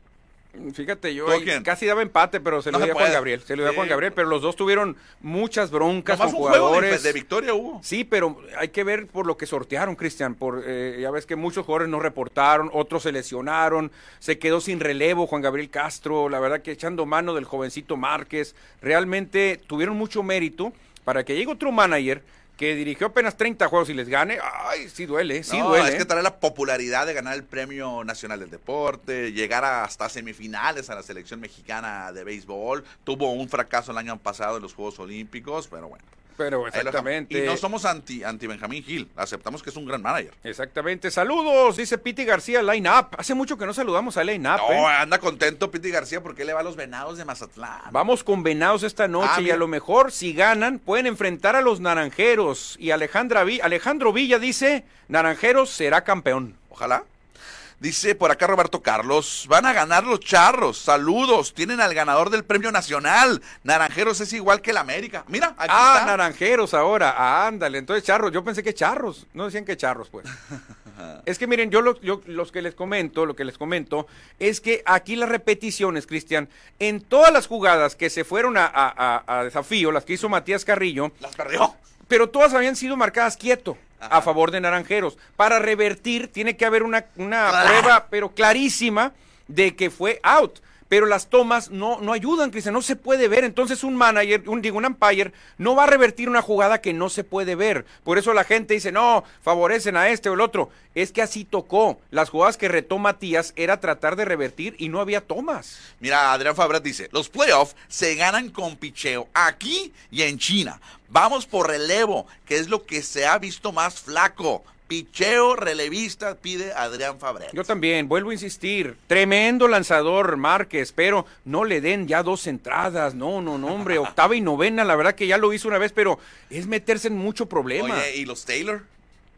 Fíjate, yo casi daba empate, pero se lo No di se a Juan. Gabriel. Se lo di a. Juan Gabriel, pero los dos tuvieron muchas broncas Nomás con un juego de, jugadores. de victoria hubo. Sí, pero hay que ver por lo que sortearon, Cristian. Por eh, ya ves que muchos jugadores no reportaron, otros se lesionaron, se quedó sin relevo Juan Gabriel Castro. La verdad que echando mano del jovencito Márquez, realmente tuvieron mucho mérito para que llegue otro manager que dirigió apenas 30 juegos y les gane. Ay, sí duele, sí No, duele. es que trae la popularidad de ganar el Premio Nacional del Deporte, llegar hasta semifinales a la selección mexicana de béisbol. Tuvo un fracaso el año pasado en los Juegos Olímpicos, pero bueno. Pero exactamente. Y no somos anti, anti Benjamín Gil, aceptamos que es un gran manager. Exactamente. Saludos, dice Piti García, line up. Hace mucho que no saludamos a line up. No, ¿eh? anda contento Piti García porque él le va a los venados de Mazatlán. Vamos con Venados esta noche Ah, y a lo mejor si ganan pueden enfrentar a los Naranjeros. Y Alejandra Vi- Alejandro Villa dice, Naranjeros será campeón. Ojalá. Dice por acá Roberto Carlos, van a ganar los charros. Saludos, tienen al ganador del premio nacional. Naranjeros es igual que el América. Mira, aquí ah, está. Naranjeros ahora. Ah, ándale, entonces charros. Yo pensé que charros. No decían que charros, pues. [laughs] es que miren, yo, lo- yo los que les comento, lo que les comento, es que aquí las repeticiones, Cristian, en todas las jugadas que se fueron a, a- a- a desafío, las que hizo Matías Carrillo, Las perdió. pero todas habían sido marcadas quieto Ajá. a favor de Naranjeros. Para revertir tiene que haber una, una prueba, pero clarísima, de que fue out. Pero las tomas no, no ayudan, Cristian, no se puede ver. Entonces un manager, un, digo, un umpire, no va a revertir una jugada que no se puede ver. Por eso la gente dice, no, favorecen a este o el otro. Es que así tocó. Las jugadas que retó Matías era tratar de revertir y no había tomas. Mira, Adrián Fabret dice, los playoffs se ganan con picheo aquí y en China. Vamos por relevo, que es lo que se ha visto más flaco. Picheo relevista pide Adrián Fabret. Yo también, vuelvo a insistir, tremendo lanzador Márquez, pero no le den ya dos entradas, no, no, no, hombre, [laughs] octava y novena, la verdad que ya lo hizo una vez, pero es meterse en mucho problema. Oye, ¿y los Taylor?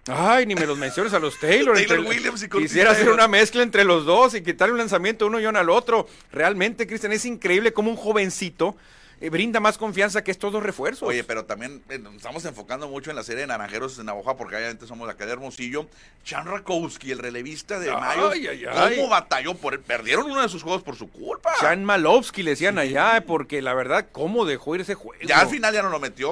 Ay, ni me los menciones a los [laughs] Taylor. Taylor entre- Williams y Quisiera hacer una mezcla entre los dos y quitarle un lanzamiento uno y uno al otro. Realmente, Cristian, es increíble cómo un jovencito eh, brinda más confianza que estos dos refuerzos. Oye, pero también eh, nos estamos enfocando mucho en la serie de Naranjeros en Navaja, porque obviamente somos la acá de Hermosillo. Chan Rakowski, el relevista de Ay, Mayo, ay, ay. ¿cómo batalló? por él? Perdieron uno de sus juegos por su culpa. Chan Malovsky le decían allá, porque la verdad, ¿cómo dejó ir ese juego? Ya al final ya no lo metió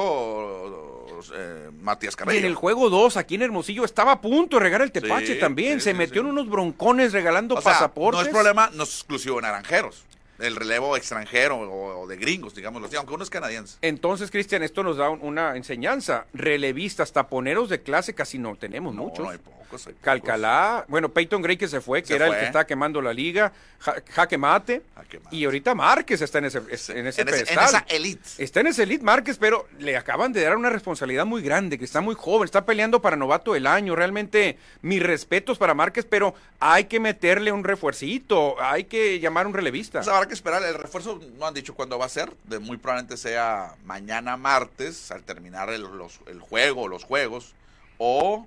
eh, Matías Carrillo. en el juego 2, aquí en Hermosillo, estaba a punto de regar el tepache Sí, también. sí, Se sí, metió en unos broncones regalando O sea, pasaportes. no es problema, no es exclusivo de Naranjeros. El relevo extranjero o, o de gringos, digámoslo así, aunque uno es canadiense. Entonces, Cristian, esto nos da un- una enseñanza. Relevistas, taponeros de clase casi no tenemos No, muchos. no hay pocos, hay pocos. Calcalá, bueno, Peyton Gray que se fue, que Se era el que estaba quemando la liga, Ja- Jaque Mate, Jaque Mate. y ahorita Márquez está en ese, en ese en, ese- en pedestal. esa elite. Está en ese elite Márquez, pero le acaban de dar una responsabilidad muy grande, que está muy joven, está peleando para novato del año. Realmente, mis respetos para Márquez, pero hay que meterle un refuercito, hay que llamar a un relevista. Pues que esperar. El refuerzo no han dicho cuándo va a ser. De muy probablemente sea mañana martes, al terminar el, los- el juego, los juegos. O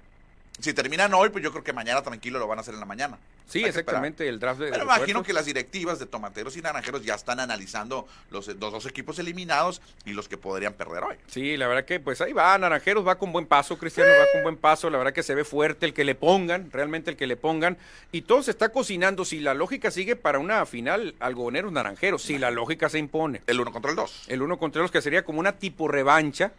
si terminan hoy, pues yo creo que mañana tranquilo lo van a hacer en la mañana. Sí, exactamente, el draft de Pero imagino que las directivas de Tomateros y Naranjeros ya están analizando los, los dos equipos eliminados y los que podrían perder hoy. Sí, la verdad que pues ahí va, Naranjeros va con buen paso, Cristiano va con buen paso, la verdad que se ve fuerte el que le pongan, realmente el que le pongan, y todo se está cocinando, si la lógica sigue para una final, algodoneros Naranjeros, si la lógica se impone. El uno contra el dos. El uno contra los que sería como una tipo revancha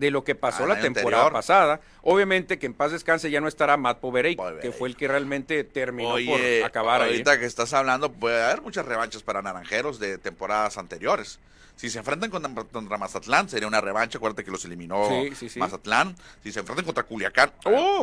de lo que pasó Ah, la temporada anterior. pasada. Obviamente que en paz descanse ya no estará Matt Poverey, que fue el que realmente terminó Oye, por acabar ahí. ahorita que estás hablando, puede haber muchas revanchas para Naranjeros de temporadas anteriores. Si se enfrentan contra, contra Mazatlán, sería una revancha. Acuérdate que los eliminó Sí, sí, sí. Mazatlán. Si se enfrentan contra Culiacán,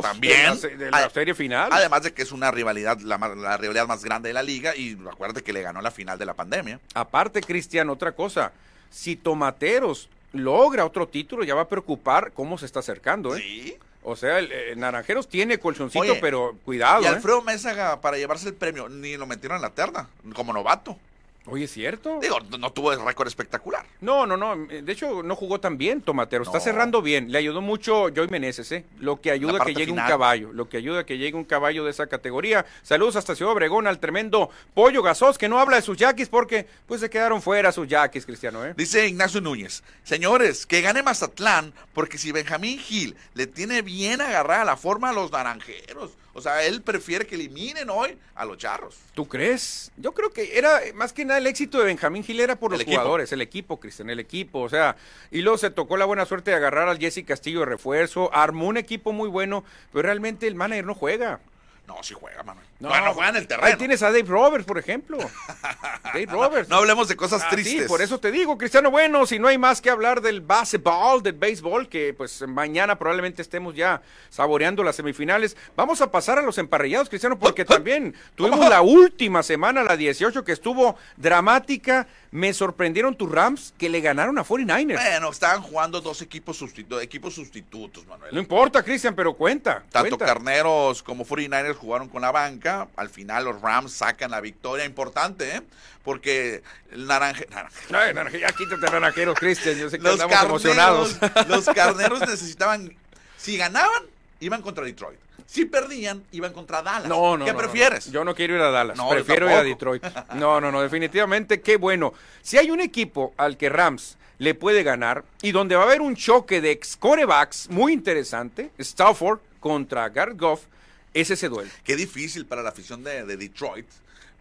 también. de la de serie final. Además de que es una rivalidad, la, más- la rivalidad más grande de la liga. Y acuérdate que le ganó la final de la pandemia. Aparte, Cristian, otra cosa. Si Tomateros logra otro título, ya va a preocupar cómo se está acercando, ¿eh? Sí. O sea, el, eh, Naranjeros tiene colchoncito, Oye, pero cuidado, Y ¿eh? Alfredo Mesa, para llevarse el premio, ni lo metieron en la terna, como novato. Oye, ¿es cierto? Digo, no tuvo el récord espectacular. No, no, no. De hecho, no jugó tan bien Tomatero. Está cerrando bien. Le ayudó mucho Joy Meneses, ¿eh? Lo que ayuda a que llegue un caballo. Lo que ayuda a que llegue un caballo de esa categoría. Saludos hasta Ciudad Obregón al tremendo Pollo Gasos, que no habla de sus yaquis porque pues se quedaron fuera sus yaquis, Cristiano, ¿eh? Dice Ignacio Núñez, señores, que gane Mazatlán, porque si Benjamín Gil le tiene bien agarrada la forma a los naranjeros, o sea, él prefiere que eliminen hoy a los charros. ¿Tú crees? Yo creo que era más que nada el éxito de Benjamín Gil era por El los equipo. jugadores, el equipo, Cristian, el equipo. O sea, y luego se tocó la buena suerte de agarrar al Jesse Castillo de refuerzo. Armó un equipo muy bueno, pero realmente el manager no juega. No, si juega, mano. No, no, juega en el Ahí terreno. tienes a Dave Roberts, por ejemplo. [laughs] Dave Roberts. No hablemos de cosas Ah, tristes. Sí, por eso te digo, Cristiano, bueno, si no hay más que hablar del baseball, del béisbol, que pues mañana probablemente estemos ya saboreando las semifinales, vamos a pasar a los emparrillados, Cristiano, porque también [laughs] tuvimos la última semana, la 18, que estuvo dramática. Me sorprendieron tus Rams que le ganaron a 49ers. Bueno, estaban jugando dos equipos, sustitu- equipos sustitutos, Manuel. No importa, Cristian, pero cuenta. Tanto cuenta. Carneros como 49ers jugaron con la banca. Al final los Rams sacan la victoria importante, ¿eh? Porque el naranja... naranja- Ay, naranja- ya quítate naranjeros, Cristian, yo sé que los emocionados. carneros, los [laughs] carneros necesitaban, si ganaban, iban contra Detroit. Si perdían, iban contra Dallas. No, no. ¿Qué no, no. Yo no quiero ir a Dallas. Prefiero ir a. Detroit. [laughs] No, no, no. Definitivamente, qué bueno. Si hay un equipo al que Rams le puede ganar y donde va a haber un choque de ex corebacks muy interesante, Stafford contra Garrett Goff, es ese duelo. Qué difícil para la afición de, de Detroit.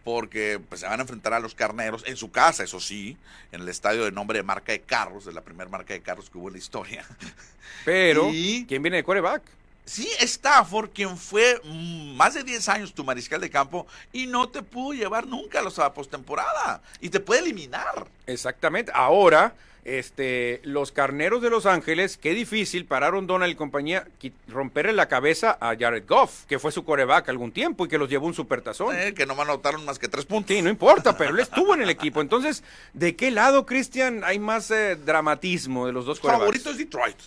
Porque pues, se van a enfrentar a los carneros en su casa, eso sí, en el estadio de nombre de marca de carros, de la primera marca de carros que hubo en la historia. [laughs] Pero, Y- ¿quién viene de coreback? Sí, Stafford, quien fue mm, más de 10 años tu mariscal de campo y no te pudo llevar nunca a los a postemporada y te puede eliminar. Exactamente. Ahora, este, los carneros de Los Ángeles, qué difícil para Aaron Donald y compañía romperle la cabeza a Jared Goff, que fue su coreback algún tiempo y que los llevó un supertazón. Eh, que no me anotaron más que tres puntos. Sí, no importa, pero él estuvo en el equipo. Entonces, ¿de qué lado, Cristian, hay más eh, dramatismo de los dos corebacks? favorito es Detroit.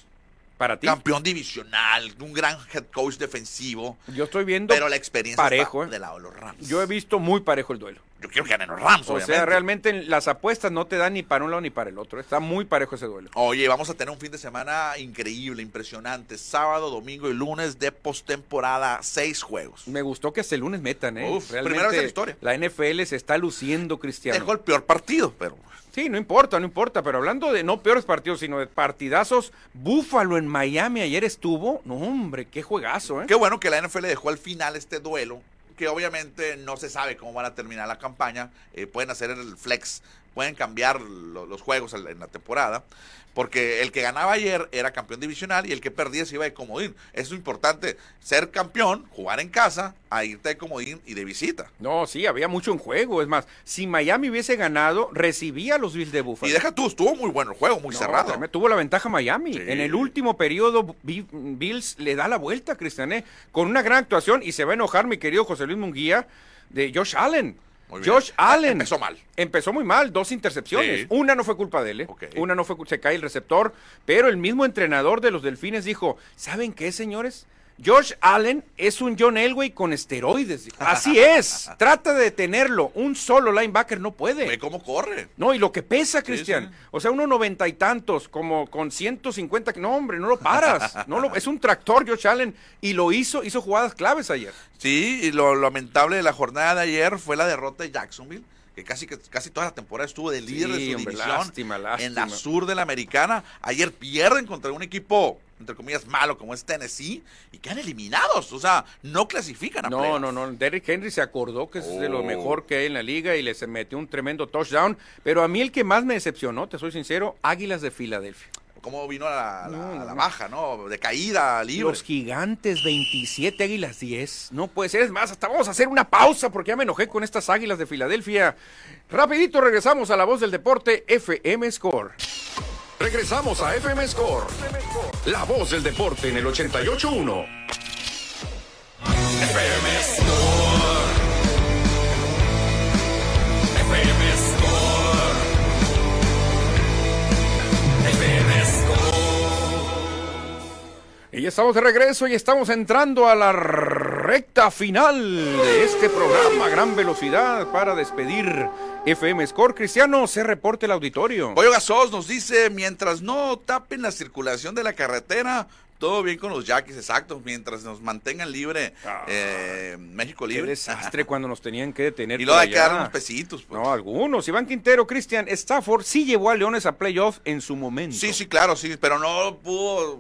Para ti. Campeón divisional, un gran head coach defensivo. Yo estoy viendo Pero la experiencia parejo. está ¿eh? del lado de los Rams. Yo he visto muy parejo el duelo. Yo quiero que ganen los Rams, O obviamente. sea, realmente en las apuestas no te dan ni para un lado ni para el otro. Está muy parejo ese duelo. Oye, vamos a tener un fin de semana increíble, impresionante. Sábado, domingo y lunes de postemporada, seis juegos. Me gustó que hasta el lunes metan, ¿eh? Uf, primera vez en la historia. La NFL se está luciendo, Cristiano. Dejó el peor partido, pero Sí, no importa, no importa, pero hablando de no peores partidos, sino de partidazos, Búfalo en Miami ayer estuvo, no hombre, qué juegazo, ¿eh? Qué bueno que la NFL dejó al final este duelo, que obviamente no se sabe cómo van a terminar la campaña. Eh, pueden hacer el flex pueden cambiar lo- los juegos en la temporada. Porque el que ganaba ayer era campeón divisional y el que perdía se iba de comodín. Es importante, ser campeón, jugar en casa, a irte de comodín y de visita. No, sí, había mucho en juego. Es más, si Miami hubiese ganado, recibía a los Bills de Buffalo. Y deja tú, estuvo muy bueno el juego, muy No, cerrado. Tuvo la ventaja Miami. Sí. En el último periodo, Bi- Bills le da la vuelta a Cristiané con una gran actuación y se va a enojar mi querido José Luis Munguía de Josh Allen. Muy bien. Josh Allen. Empezó mal. Empezó muy mal, dos intercepciones. Sí. Una no fue culpa de él, ¿eh? Una no fue, se cae el receptor, pero el mismo entrenador de los Delfines dijo, ¿saben qué, señores? Josh Allen es un John Elway con esteroides. Así es. [laughs] Trata de detenerlo. Un solo linebacker no puede. Ve cómo corre. No, y lo que pesa, Cristian. sí. O sea, uno noventa y tantos, como con 150. No, hombre, no lo paras. [laughs] No lo, es un tractor, Josh Allen. Y lo hizo, hizo jugadas claves ayer. Sí, y lo lamentable de la jornada de ayer fue la derrota de Jacksonville, que casi, que casi toda la temporada estuvo de líder de su hombre, división lástima, lástima. en la sur de la americana. Ayer pierden contra un equipo, entre comillas, malo como es Tennessee, y quedan eliminados. O sea, no clasifican a No, playoff. no, no. Derrick Henry se acordó que es de lo Oh. mejor que hay en la liga y les metió un tremendo touchdown. Pero a mí el que más me decepcionó, te soy sincero, Águilas de Filadelfia. ¿Cómo vino a la, a baja, no? De caída, libre. Los gigantes 27, Águilas 10. No puede ser. Es más, hasta vamos a hacer una pausa porque ya me enojé con estas Águilas de Filadelfia. Rapidito regresamos a la voz del deporte FM Score. Regresamos a FM Score. La voz del deporte en el 88.1. Y ya estamos de regreso y estamos entrando a la recta final de este programa a gran velocidad para despedir FM Score. Cristiano, se reporte el auditorio. Pollo Gasos nos dice, mientras no tapen la circulación de la carretera, todo bien con los yaquis, exacto, mientras nos mantengan libre eh, México Ah. Qué libre. desastre [laughs] cuando nos tenían que detener. Y luego hay que allá. dar unos pesitos. pues. No, algunos. Iván Quintero, Cristian, Stafford sí llevó a Leones a playoff en su momento. Sí, sí, claro, sí, pero no pudo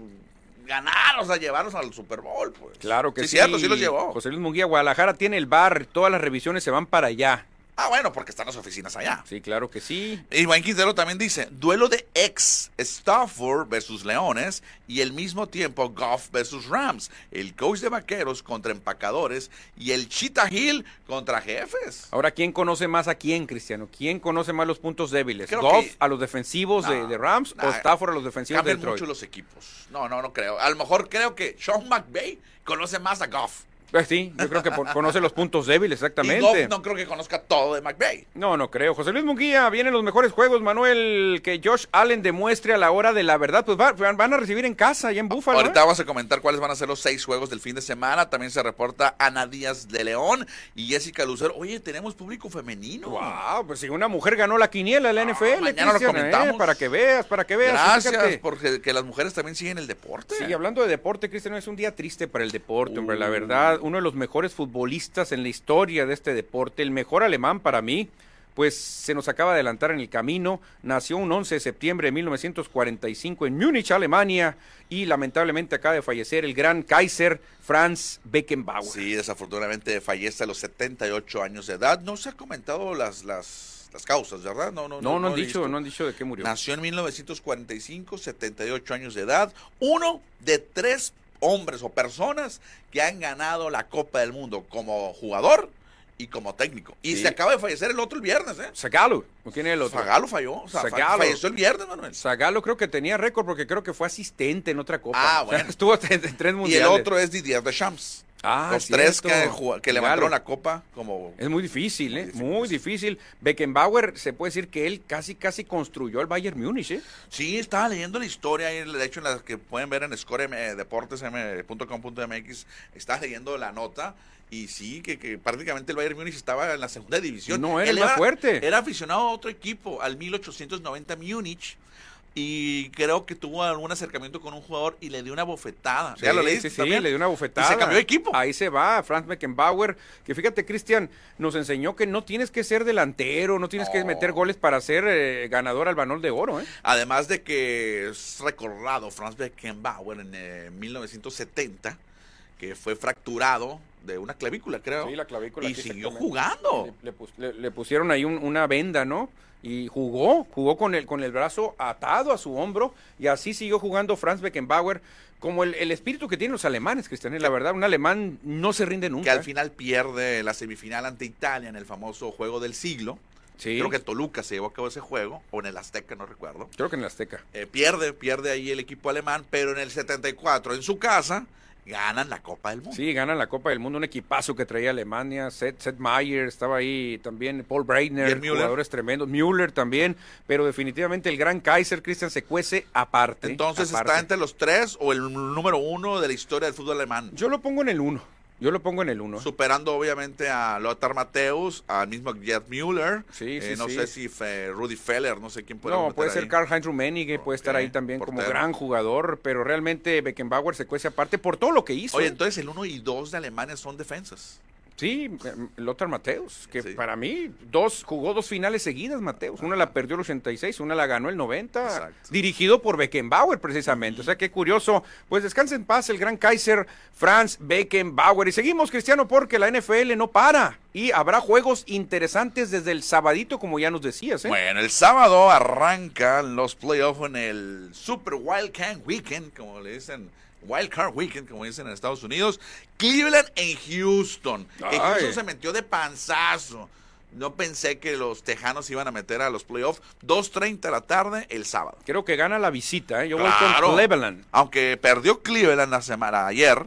ganar, o sea, llevarnos al Super Bowl, pues. Claro que sí. sí. cierto, sí los llevó. José Luis Munguía, Guadalajara tiene el bar, todas las revisiones se van para allá. Ah, bueno, porque están las oficinas allá. Sí, claro que sí. Y Wayne Quintero también dice, duelo de ex Stafford versus Leones y al mismo tiempo Goff versus Rams, el coach de vaqueros contra empacadores y el Cheetah Hill contra jefes. Ahora, ¿quién conoce más a quién, Cristiano? ¿Quién conoce más los puntos débiles? Creo ¿Goff que- a los defensivos de, Rams o Stafford a los defensivos de Detroit? mucho los equipos. No, no, no creo. A lo mejor creo que Sean McVay conoce más a Goff. Pues sí, yo creo que [laughs] conoce los puntos débiles, Y exactamente. Goff no creo que conozca todo de McVay. No, no creo. José Luis Munguía, vienen los mejores juegos, Manuel, que Josh Allen demuestre a la hora de la verdad. Pues va- van a recibir en casa, allá en Búfalo. ¿eh? Ahorita vamos a comentar cuáles van a ser los seis juegos del fin de semana. También se reporta Ana Díaz de León y Jessica Lucero. Oye, tenemos público femenino. Wow, pues si una mujer ganó la quiniela de la NFL, Ah, mañana lo Cristian, ¿eh? comentamos. para que veas, para que veas. Gracias, fíjate. porque que las mujeres también siguen el deporte. Sí, hablando de deporte, Cristian, es un día triste para el deporte, hombre, la Uh. verdad. Uno de los mejores futbolistas en la historia de este deporte, el mejor alemán para mí, pues se nos acaba de adelantar en el camino. Nació un 11 de septiembre de 1945 en Múnich, Alemania, y lamentablemente acaba de fallecer el gran Kaiser Franz Beckenbauer. Sí, desafortunadamente fallece a los 78 años de edad. No se ha comentado las, las, las causas, ¿verdad? No, no, No, no han he dicho, visto. no han dicho de qué murió. Nació en 1945, 78 años de edad. Uno de tres hombres o personas que han ganado la Copa del Mundo como jugador y como técnico. Y Sí. se acaba de fallecer el otro el viernes, ¿eh? Zagalo, ¿quién es el otro? Zagalo falló. O sea, Zagallo. falleció el viernes, Manuel. Zagalo creo que tenía récord porque creo que fue asistente en otra copa. Ah, O sea, bueno. [laughs] estuvo en en tres Y mundiales. el otro es Didier Deschamps. Ah, Los tres que, que levantaron la copa como... Es muy difícil, ¿eh? difícil. Muy difícil. Beckenbauer, se puede decir que él casi, casi construyó el Bayern Múnich, ¿eh? Sí, estaba leyendo la historia, de hecho, en la que pueden ver en scoredeportes.com.mx, estaba leyendo la nota y sí, que, que prácticamente el Bayern Múnich estaba en la segunda división. No, era Él el más fuerte. Era aficionado a otro equipo, al 1890 Múnich, y creo que tuvo algún acercamiento con un jugador y le dio una bofetada. ¿Ya lo leíste Sí, sí, le dio una bofetada. Y se cambió de equipo. Ahí se va, Franz Beckenbauer. Que fíjate, Cristian, nos enseñó que no tienes que ser delantero, no tienes que meter goles para ser eh, ganador al Banol de Oro, ¿eh? Además de que es recordado Franz Beckenbauer en eh, 1970 que fue fracturado de una clavícula, creo. Sí, la clavícula. Y siguió jugando. Le, le pus- le- le pusieron ahí un- una venda, ¿no? Y jugó, jugó con el, con el brazo atado a su hombro y así siguió jugando Franz Beckenbauer como el, el espíritu que tienen los alemanes, Cristian. La verdad, un alemán no se rinde nunca. Que al ¿eh? final pierde la semifinal ante Italia en el famoso juego del siglo. Sí, Creo que Toluca se llevó a cabo ese juego, o en el Azteca, no recuerdo. creo que en el Azteca. Eh, pierde, pierde ahí el equipo alemán, pero en el 74, en su casa, ganan la Copa del Mundo. Sí, ganan la Copa del Mundo, un equipazo que traía Alemania, Seth, Seth Meyer, estaba ahí también Paul Breitner, jugadores tremendos, Müller también, pero definitivamente el gran Kaiser Christian se cuece aparte. Entonces aparte. está entre los tres o el número uno de la historia del fútbol alemán. Yo lo pongo en el uno, yo lo pongo en el uno. Superando obviamente a Lothar Matthäus, al mismo Gerd Müller. Sí, eh, sí, no sí. sé si Rudy Feller, no sé quién puede No, puede ser. Karl-Heinz Rummenigge, puede estar ahí también como gran jugador, pero realmente Beckenbauer se cuece aparte por todo lo que hizo. Oye, ¿eh? entonces el 1 y 2 de Alemania son defensas. Sí, eh, Lothar Mateus, que Sí. para mí dos jugó dos finales seguidas, Mateus. Una la perdió el 86, una la ganó el 90, Exacto. dirigido por Beckenbauer precisamente. O sea, qué curioso. Pues descanse en paz el gran Kaiser Franz Beckenbauer. Y seguimos, Cristiano, porque la NFL no para. Y habrá juegos interesantes desde el sabadito, como ya nos decías. ¿eh? Bueno, el sábado arrancan los playoffs en el Super Wild Card Weekend, como le dicen, Wild Card Weekend, como dicen en Estados Unidos. Cleveland en Houston. Que. Houston se metió de panzazo. No pensé que los tejanos iban a meter a los playoffs. 2.30 de la tarde el sábado. Creo que gana la visita. ¿eh? Yo voy Claro. con Cleveland. Aunque perdió Cleveland la semana ayer,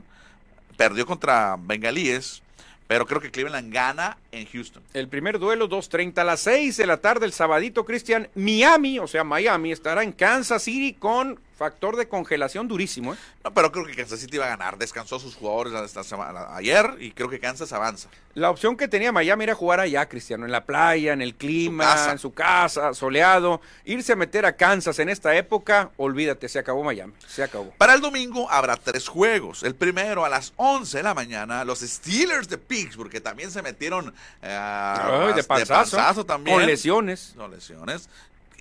perdió contra Bengalíes, pero creo que Cleveland gana en Houston. El primer duelo, 2.30 a las 6 de la tarde, el sabadito, Cristian. Miami, o sea, Miami, estará en Kansas City con factor de congelación durísimo. ¿eh? No, pero creo que Kansas City va a ganar. Descansó a sus jugadores esta semana, ayer y creo que Kansas avanza. La opción que tenía Miami era jugar allá, Cristiano, en la playa, en el clima, en su casa, soleado. Irse a meter a Kansas en esta época, olvídate, se acabó Miami, se acabó. Para el domingo habrá tres juegos. El primero a las 11 de la mañana, los Steelers de Pittsburgh, que también se metieron eh, Ay, de panzazo, también. con lesiones. Son lesiones.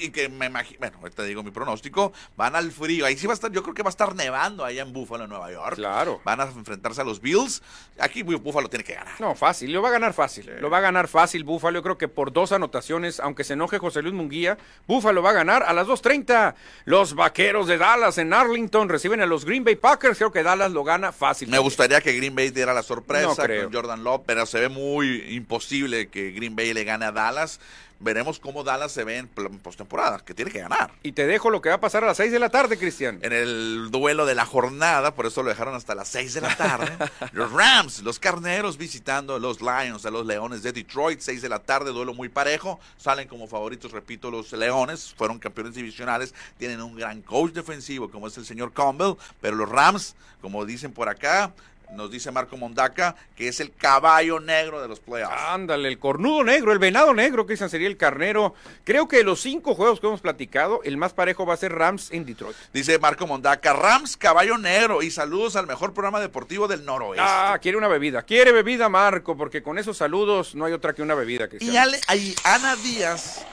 Y que me imagino, bueno, ahorita digo mi pronóstico, van al frío. Ahí sí va a estar, yo creo que va a estar nevando allá en Buffalo, en Nueva York. Claro. Van a enfrentarse a los Bills. Aquí Buffalo tiene que ganar. No, fácil, lo va a ganar fácil. Lo va a ganar fácil Búfalo. Yo creo que por dos anotaciones, aunque se enoje José Luis Munguía, Búfalo va a ganar a las 2.30. Los vaqueros de Dallas en Arlington reciben a los Green Bay Packers. Creo que Dallas lo gana fácil. Me gustaría que Green Bay diera la sorpresa con Jordan Love, pero se ve muy imposible que Green Bay le gane a Dallas. Veremos cómo Dallas se ve en postemporada, que tiene que ganar. Y te dejo lo que va a pasar a las 6 de la tarde, Cristian. En el duelo de la jornada, por eso lo dejaron hasta las 6 de la tarde. [laughs] los Rams, los carneros visitando los Lions, a los Leones de Detroit, 6 de la tarde, duelo muy parejo. Salen como favoritos, repito, los Leones, fueron campeones divisionales, tienen un gran coach defensivo como es el señor Campbell, pero los Rams, como dicen por acá, nos dice Marco Mondaca, que es el caballo negro de los playoffs. Ándale, el cornudo negro, el venado negro, Cristian, sería el carnero. Creo que de los cinco juegos que hemos platicado, el más parejo va a ser Rams en Detroit. Dice Marco Mondaca, Rams, caballo negro, y saludos al mejor programa deportivo del noroeste. Ah, quiere una bebida. Quiere bebida, Marco, porque con esos saludos no hay otra que una bebida, y Cristian. Ale- ahí Ana Díaz.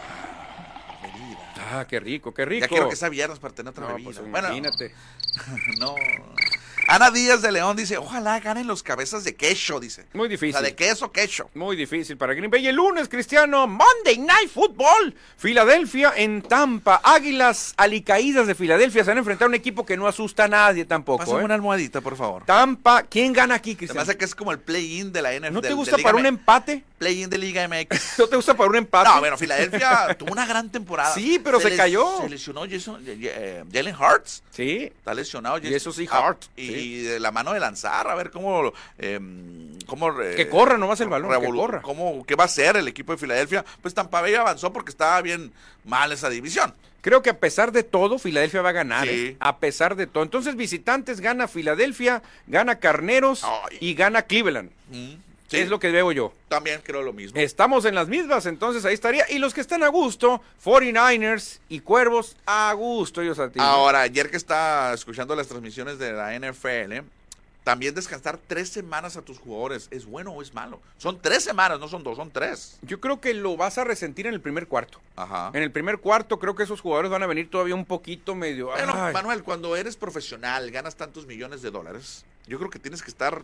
Bebida. Ah, qué rico, qué rico. Ya quiero que sea viernes para tener otra No, bebida. pues Bueno, imagínate. [laughs] no. Ana Díaz de León dice, ojalá ganen los cabezas de queso, dice. Muy O difícil. sea, de queso, queso. Muy difícil para Green Bay. El lunes, Cristiano, Monday Night Football. Filadelfia en Tampa. Águilas alicaídas de Filadelfia se van a enfrentar a un equipo que no asusta a nadie tampoco. Pásame ¿eh? una almohadita, por favor. Tampa, ¿quién gana aquí, Cristiano? hace que es como el play-in de la NFL. ¿No te gusta para un empate? Play-in de Liga MX. [laughs] ¿No te gusta para un empate? No, bueno, Filadelfia [laughs] tuvo una gran temporada. Sí, pero se cayó. Se lesionó Jason, eh, Jalen Hurts. Sí. Está lesionado. Y eso sí, Ah, Hart, Y, sí. De la mano de lanzar, a ver cómo... eh, cómo Que corra nomás el balón, que corra. cómo- ¿Qué va a hacer el equipo de Filadelfia? Pues Tampa Bay avanzó porque estaba bien mal esa división. Creo que a pesar de todo, Filadelfia va a ganar. Sí. ¿eh? A pesar de todo. Entonces, visitantes gana Filadelfia, gana Carneros Ay. y gana Cleveland. Mm, sí, Es lo que veo yo. También creo lo mismo. Estamos en las mismas, entonces ahí estaría. Y los que están a gusto, 49ers y Cuervos, a gusto ellos a ti. Ahora, ayer que está escuchando las transmisiones de la NFL, también descansar tres semanas a tus jugadores, ¿es bueno o es malo? Son tres semanas, no son dos, son tres. Yo creo que lo vas a resentir en el primer cuarto. Ajá. En el primer cuarto creo que esos jugadores van a venir todavía un poquito medio... Bueno. Manuel, cuando eres profesional, ganas tantos millones de dólares yo creo que tienes que estar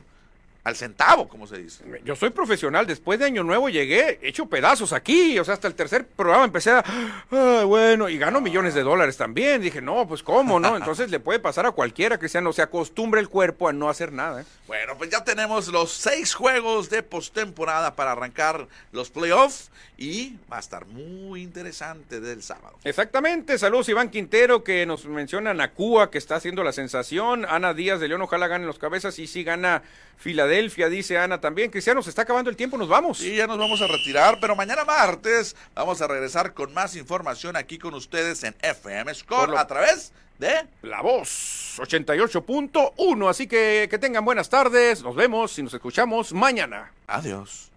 al centavo, como se dice. Yo soy profesional, después de Año Nuevo llegué hecho pedazos aquí, o sea, hasta el tercer programa empecé a, "Ah, bueno, y gano millones de dólares también. Dije, no, pues cómo, ¿no? Entonces le puede pasar a cualquiera, Cristiano, se acostumbra el cuerpo a no hacer nada. ¿eh? Bueno, pues ya tenemos los seis juegos de postemporada para arrancar los playoffs y va a estar muy interesante del sábado. Exactamente, saludos Iván Quintero que nos menciona Nakua que está haciendo la sensación, Ana Díaz de León ojalá gane los cabezas y sí gana Filadelfia, dice Ana también. Cristiano, se está acabando el tiempo, nos vamos. Y ya nos vamos a retirar, pero mañana martes vamos a regresar con más información aquí con ustedes en FM Score lo- a través de La voz 88.1, así que que tengan buenas tardes, nos vemos y nos escuchamos mañana. Adiós.